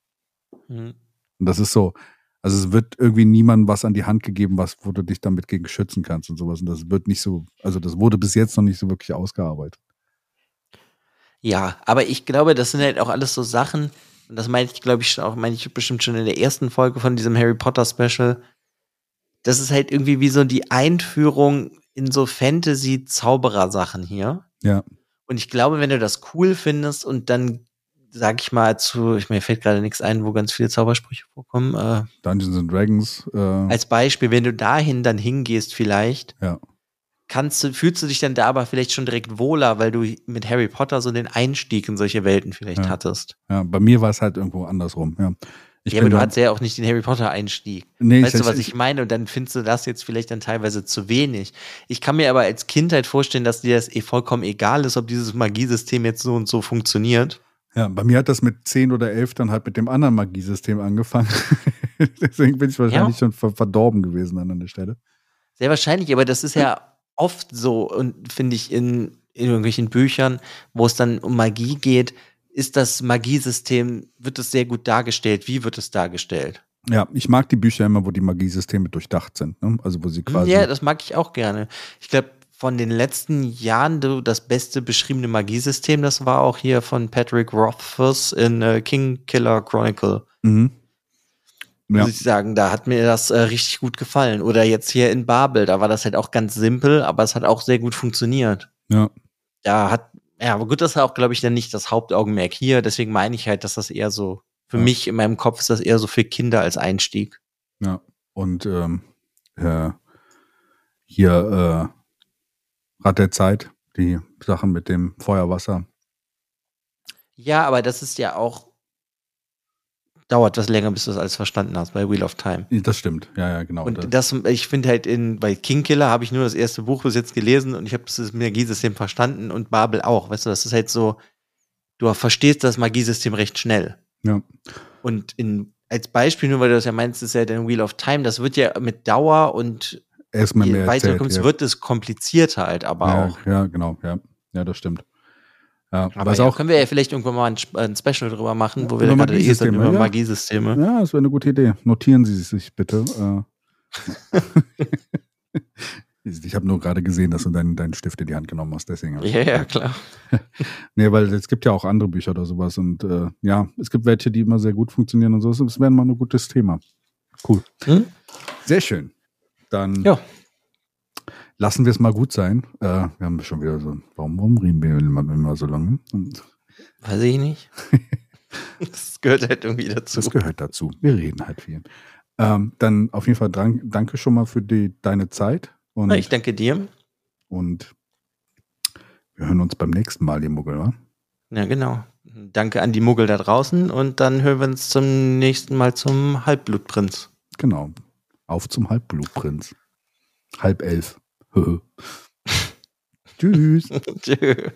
Mhm. Und das ist so, also es wird irgendwie niemandem was an die Hand gegeben, was, wo du dich damit gegen schützen kannst und sowas. Und das wird nicht so, also das wurde bis jetzt noch nicht so wirklich ausgearbeitet. Ja, aber ich glaube, das sind halt auch alles so Sachen, und das meine ich, glaube ich, auch, meine ich bestimmt schon in der ersten Folge von diesem Harry Potter Special. Das ist halt irgendwie wie so die Einführung in so Fantasy-Zauberer-Sachen hier. Ja. Und ich glaube, wenn du das cool findest und dann, sag ich mal, zu, ich mir fällt gerade nichts ein, wo ganz viele Zaubersprüche vorkommen. Äh, Dungeons and Dragons. Äh, als Beispiel, wenn du dahin dann hingehst, vielleicht. Ja kannst du, fühlst du dich dann da aber vielleicht schon direkt wohler, weil du mit Harry Potter so den Einstieg in solche Welten vielleicht ja. hattest. Ja, bei mir war es halt irgendwo andersrum, ja. Ich ja, aber du hattest ja auch nicht den Harry Potter Einstieg. Nee, weißt du, was ich, meine? Und dann findest du das jetzt vielleicht dann teilweise zu wenig. Ich kann mir aber als Kind halt vorstellen, dass dir das eh vollkommen egal ist, ob dieses Magiesystem jetzt so und so funktioniert. Ja, bei mir hat das mit 10 oder 11 dann halt mit dem anderen Magiesystem angefangen. [LAUGHS] Deswegen bin ich wahrscheinlich ja. schon verdorben gewesen an der Stelle. Sehr wahrscheinlich, aber das ist ja oft so und finde ich in, in irgendwelchen Büchern, wo es dann um Magie geht, ist das Magiesystem, wird es sehr gut dargestellt. Wie wird es dargestellt? Ja, ich mag die Bücher immer, wo die Magiesysteme durchdacht sind. Ne? Also wo sie quasi. Ja, das mag ich auch gerne. Ich glaube, von den letzten Jahren das beste beschriebene Magiesystem, das war auch hier von Patrick Rothfuss in äh, King Killer Chronicle. Mhm ja. muss ich sagen. Da hat mir das äh, richtig gut gefallen. Oder jetzt hier in Babel, da war das halt auch ganz simpel, aber es hat auch sehr gut funktioniert. Ja. Da hat, ja, aber gut, das ist auch, glaube ich, dann nicht das Hauptaugenmerk hier. Deswegen meine ich halt, dass das eher so, für ja. mich in meinem Kopf ist das eher so für Kinder als Einstieg. Ja, und ähm, äh, hier äh, Rad der Zeit, die Sachen mit dem Feuerwasser. Ja, aber das ist ja auch dauert das länger, bis du es alles verstanden hast bei Wheel of Time. Das stimmt, ja, ja, genau. Und das, ich finde halt in, bei Kingkiller habe ich nur das erste Buch bis jetzt gelesen und ich habe das Magiesystem verstanden und Babel auch. Weißt du, das ist halt so, du verstehst das Magiesystem recht schnell. Ja. Und in, als Beispiel, nur weil du das ja meinst, ist ja dein Wheel of Time, das wird ja mit Dauer und erstmal mehr weiter kommst, ja. wird es komplizierter halt aber ja, auch. Ja, genau, ja. ja, das stimmt. Ja, aber ja, auch, können wir ja vielleicht irgendwann mal ein, ein Special drüber machen, wo wir über ja. Magiesysteme. Ja, das wäre eine gute Idee. Notieren Sie sich bitte. Äh. [LAUGHS] ich habe nur gerade gesehen, dass du deinen, deinen Stift in die Hand genommen hast, deswegen. Ja, ja, klar. [LAUGHS] nee, weil es gibt ja auch andere Bücher oder sowas und äh, ja, es gibt welche, die immer sehr gut funktionieren und so. Das wäre mal ein gutes Thema. Cool. Hm? Sehr schön. Dann ja lassen wir es mal gut sein. Äh, wir haben schon wieder so, warum, reden wir immer, so lange? Und Weiß ich nicht. [LAUGHS] das gehört halt irgendwie dazu. Das gehört dazu. Wir reden halt viel. Ähm, dann auf jeden Fall dank, danke schon mal für die, deine Zeit. Und, Na, ich danke dir. Und wir hören uns beim nächsten Mal, die Muggel, wa? Ja, genau. Danke an die Muggel da draußen und dann hören wir uns zum nächsten Mal zum Halbblutprinz. Genau. Auf zum Halbblutprinz. Halb elf. [LAUGHS] Tschüss. Tschüss.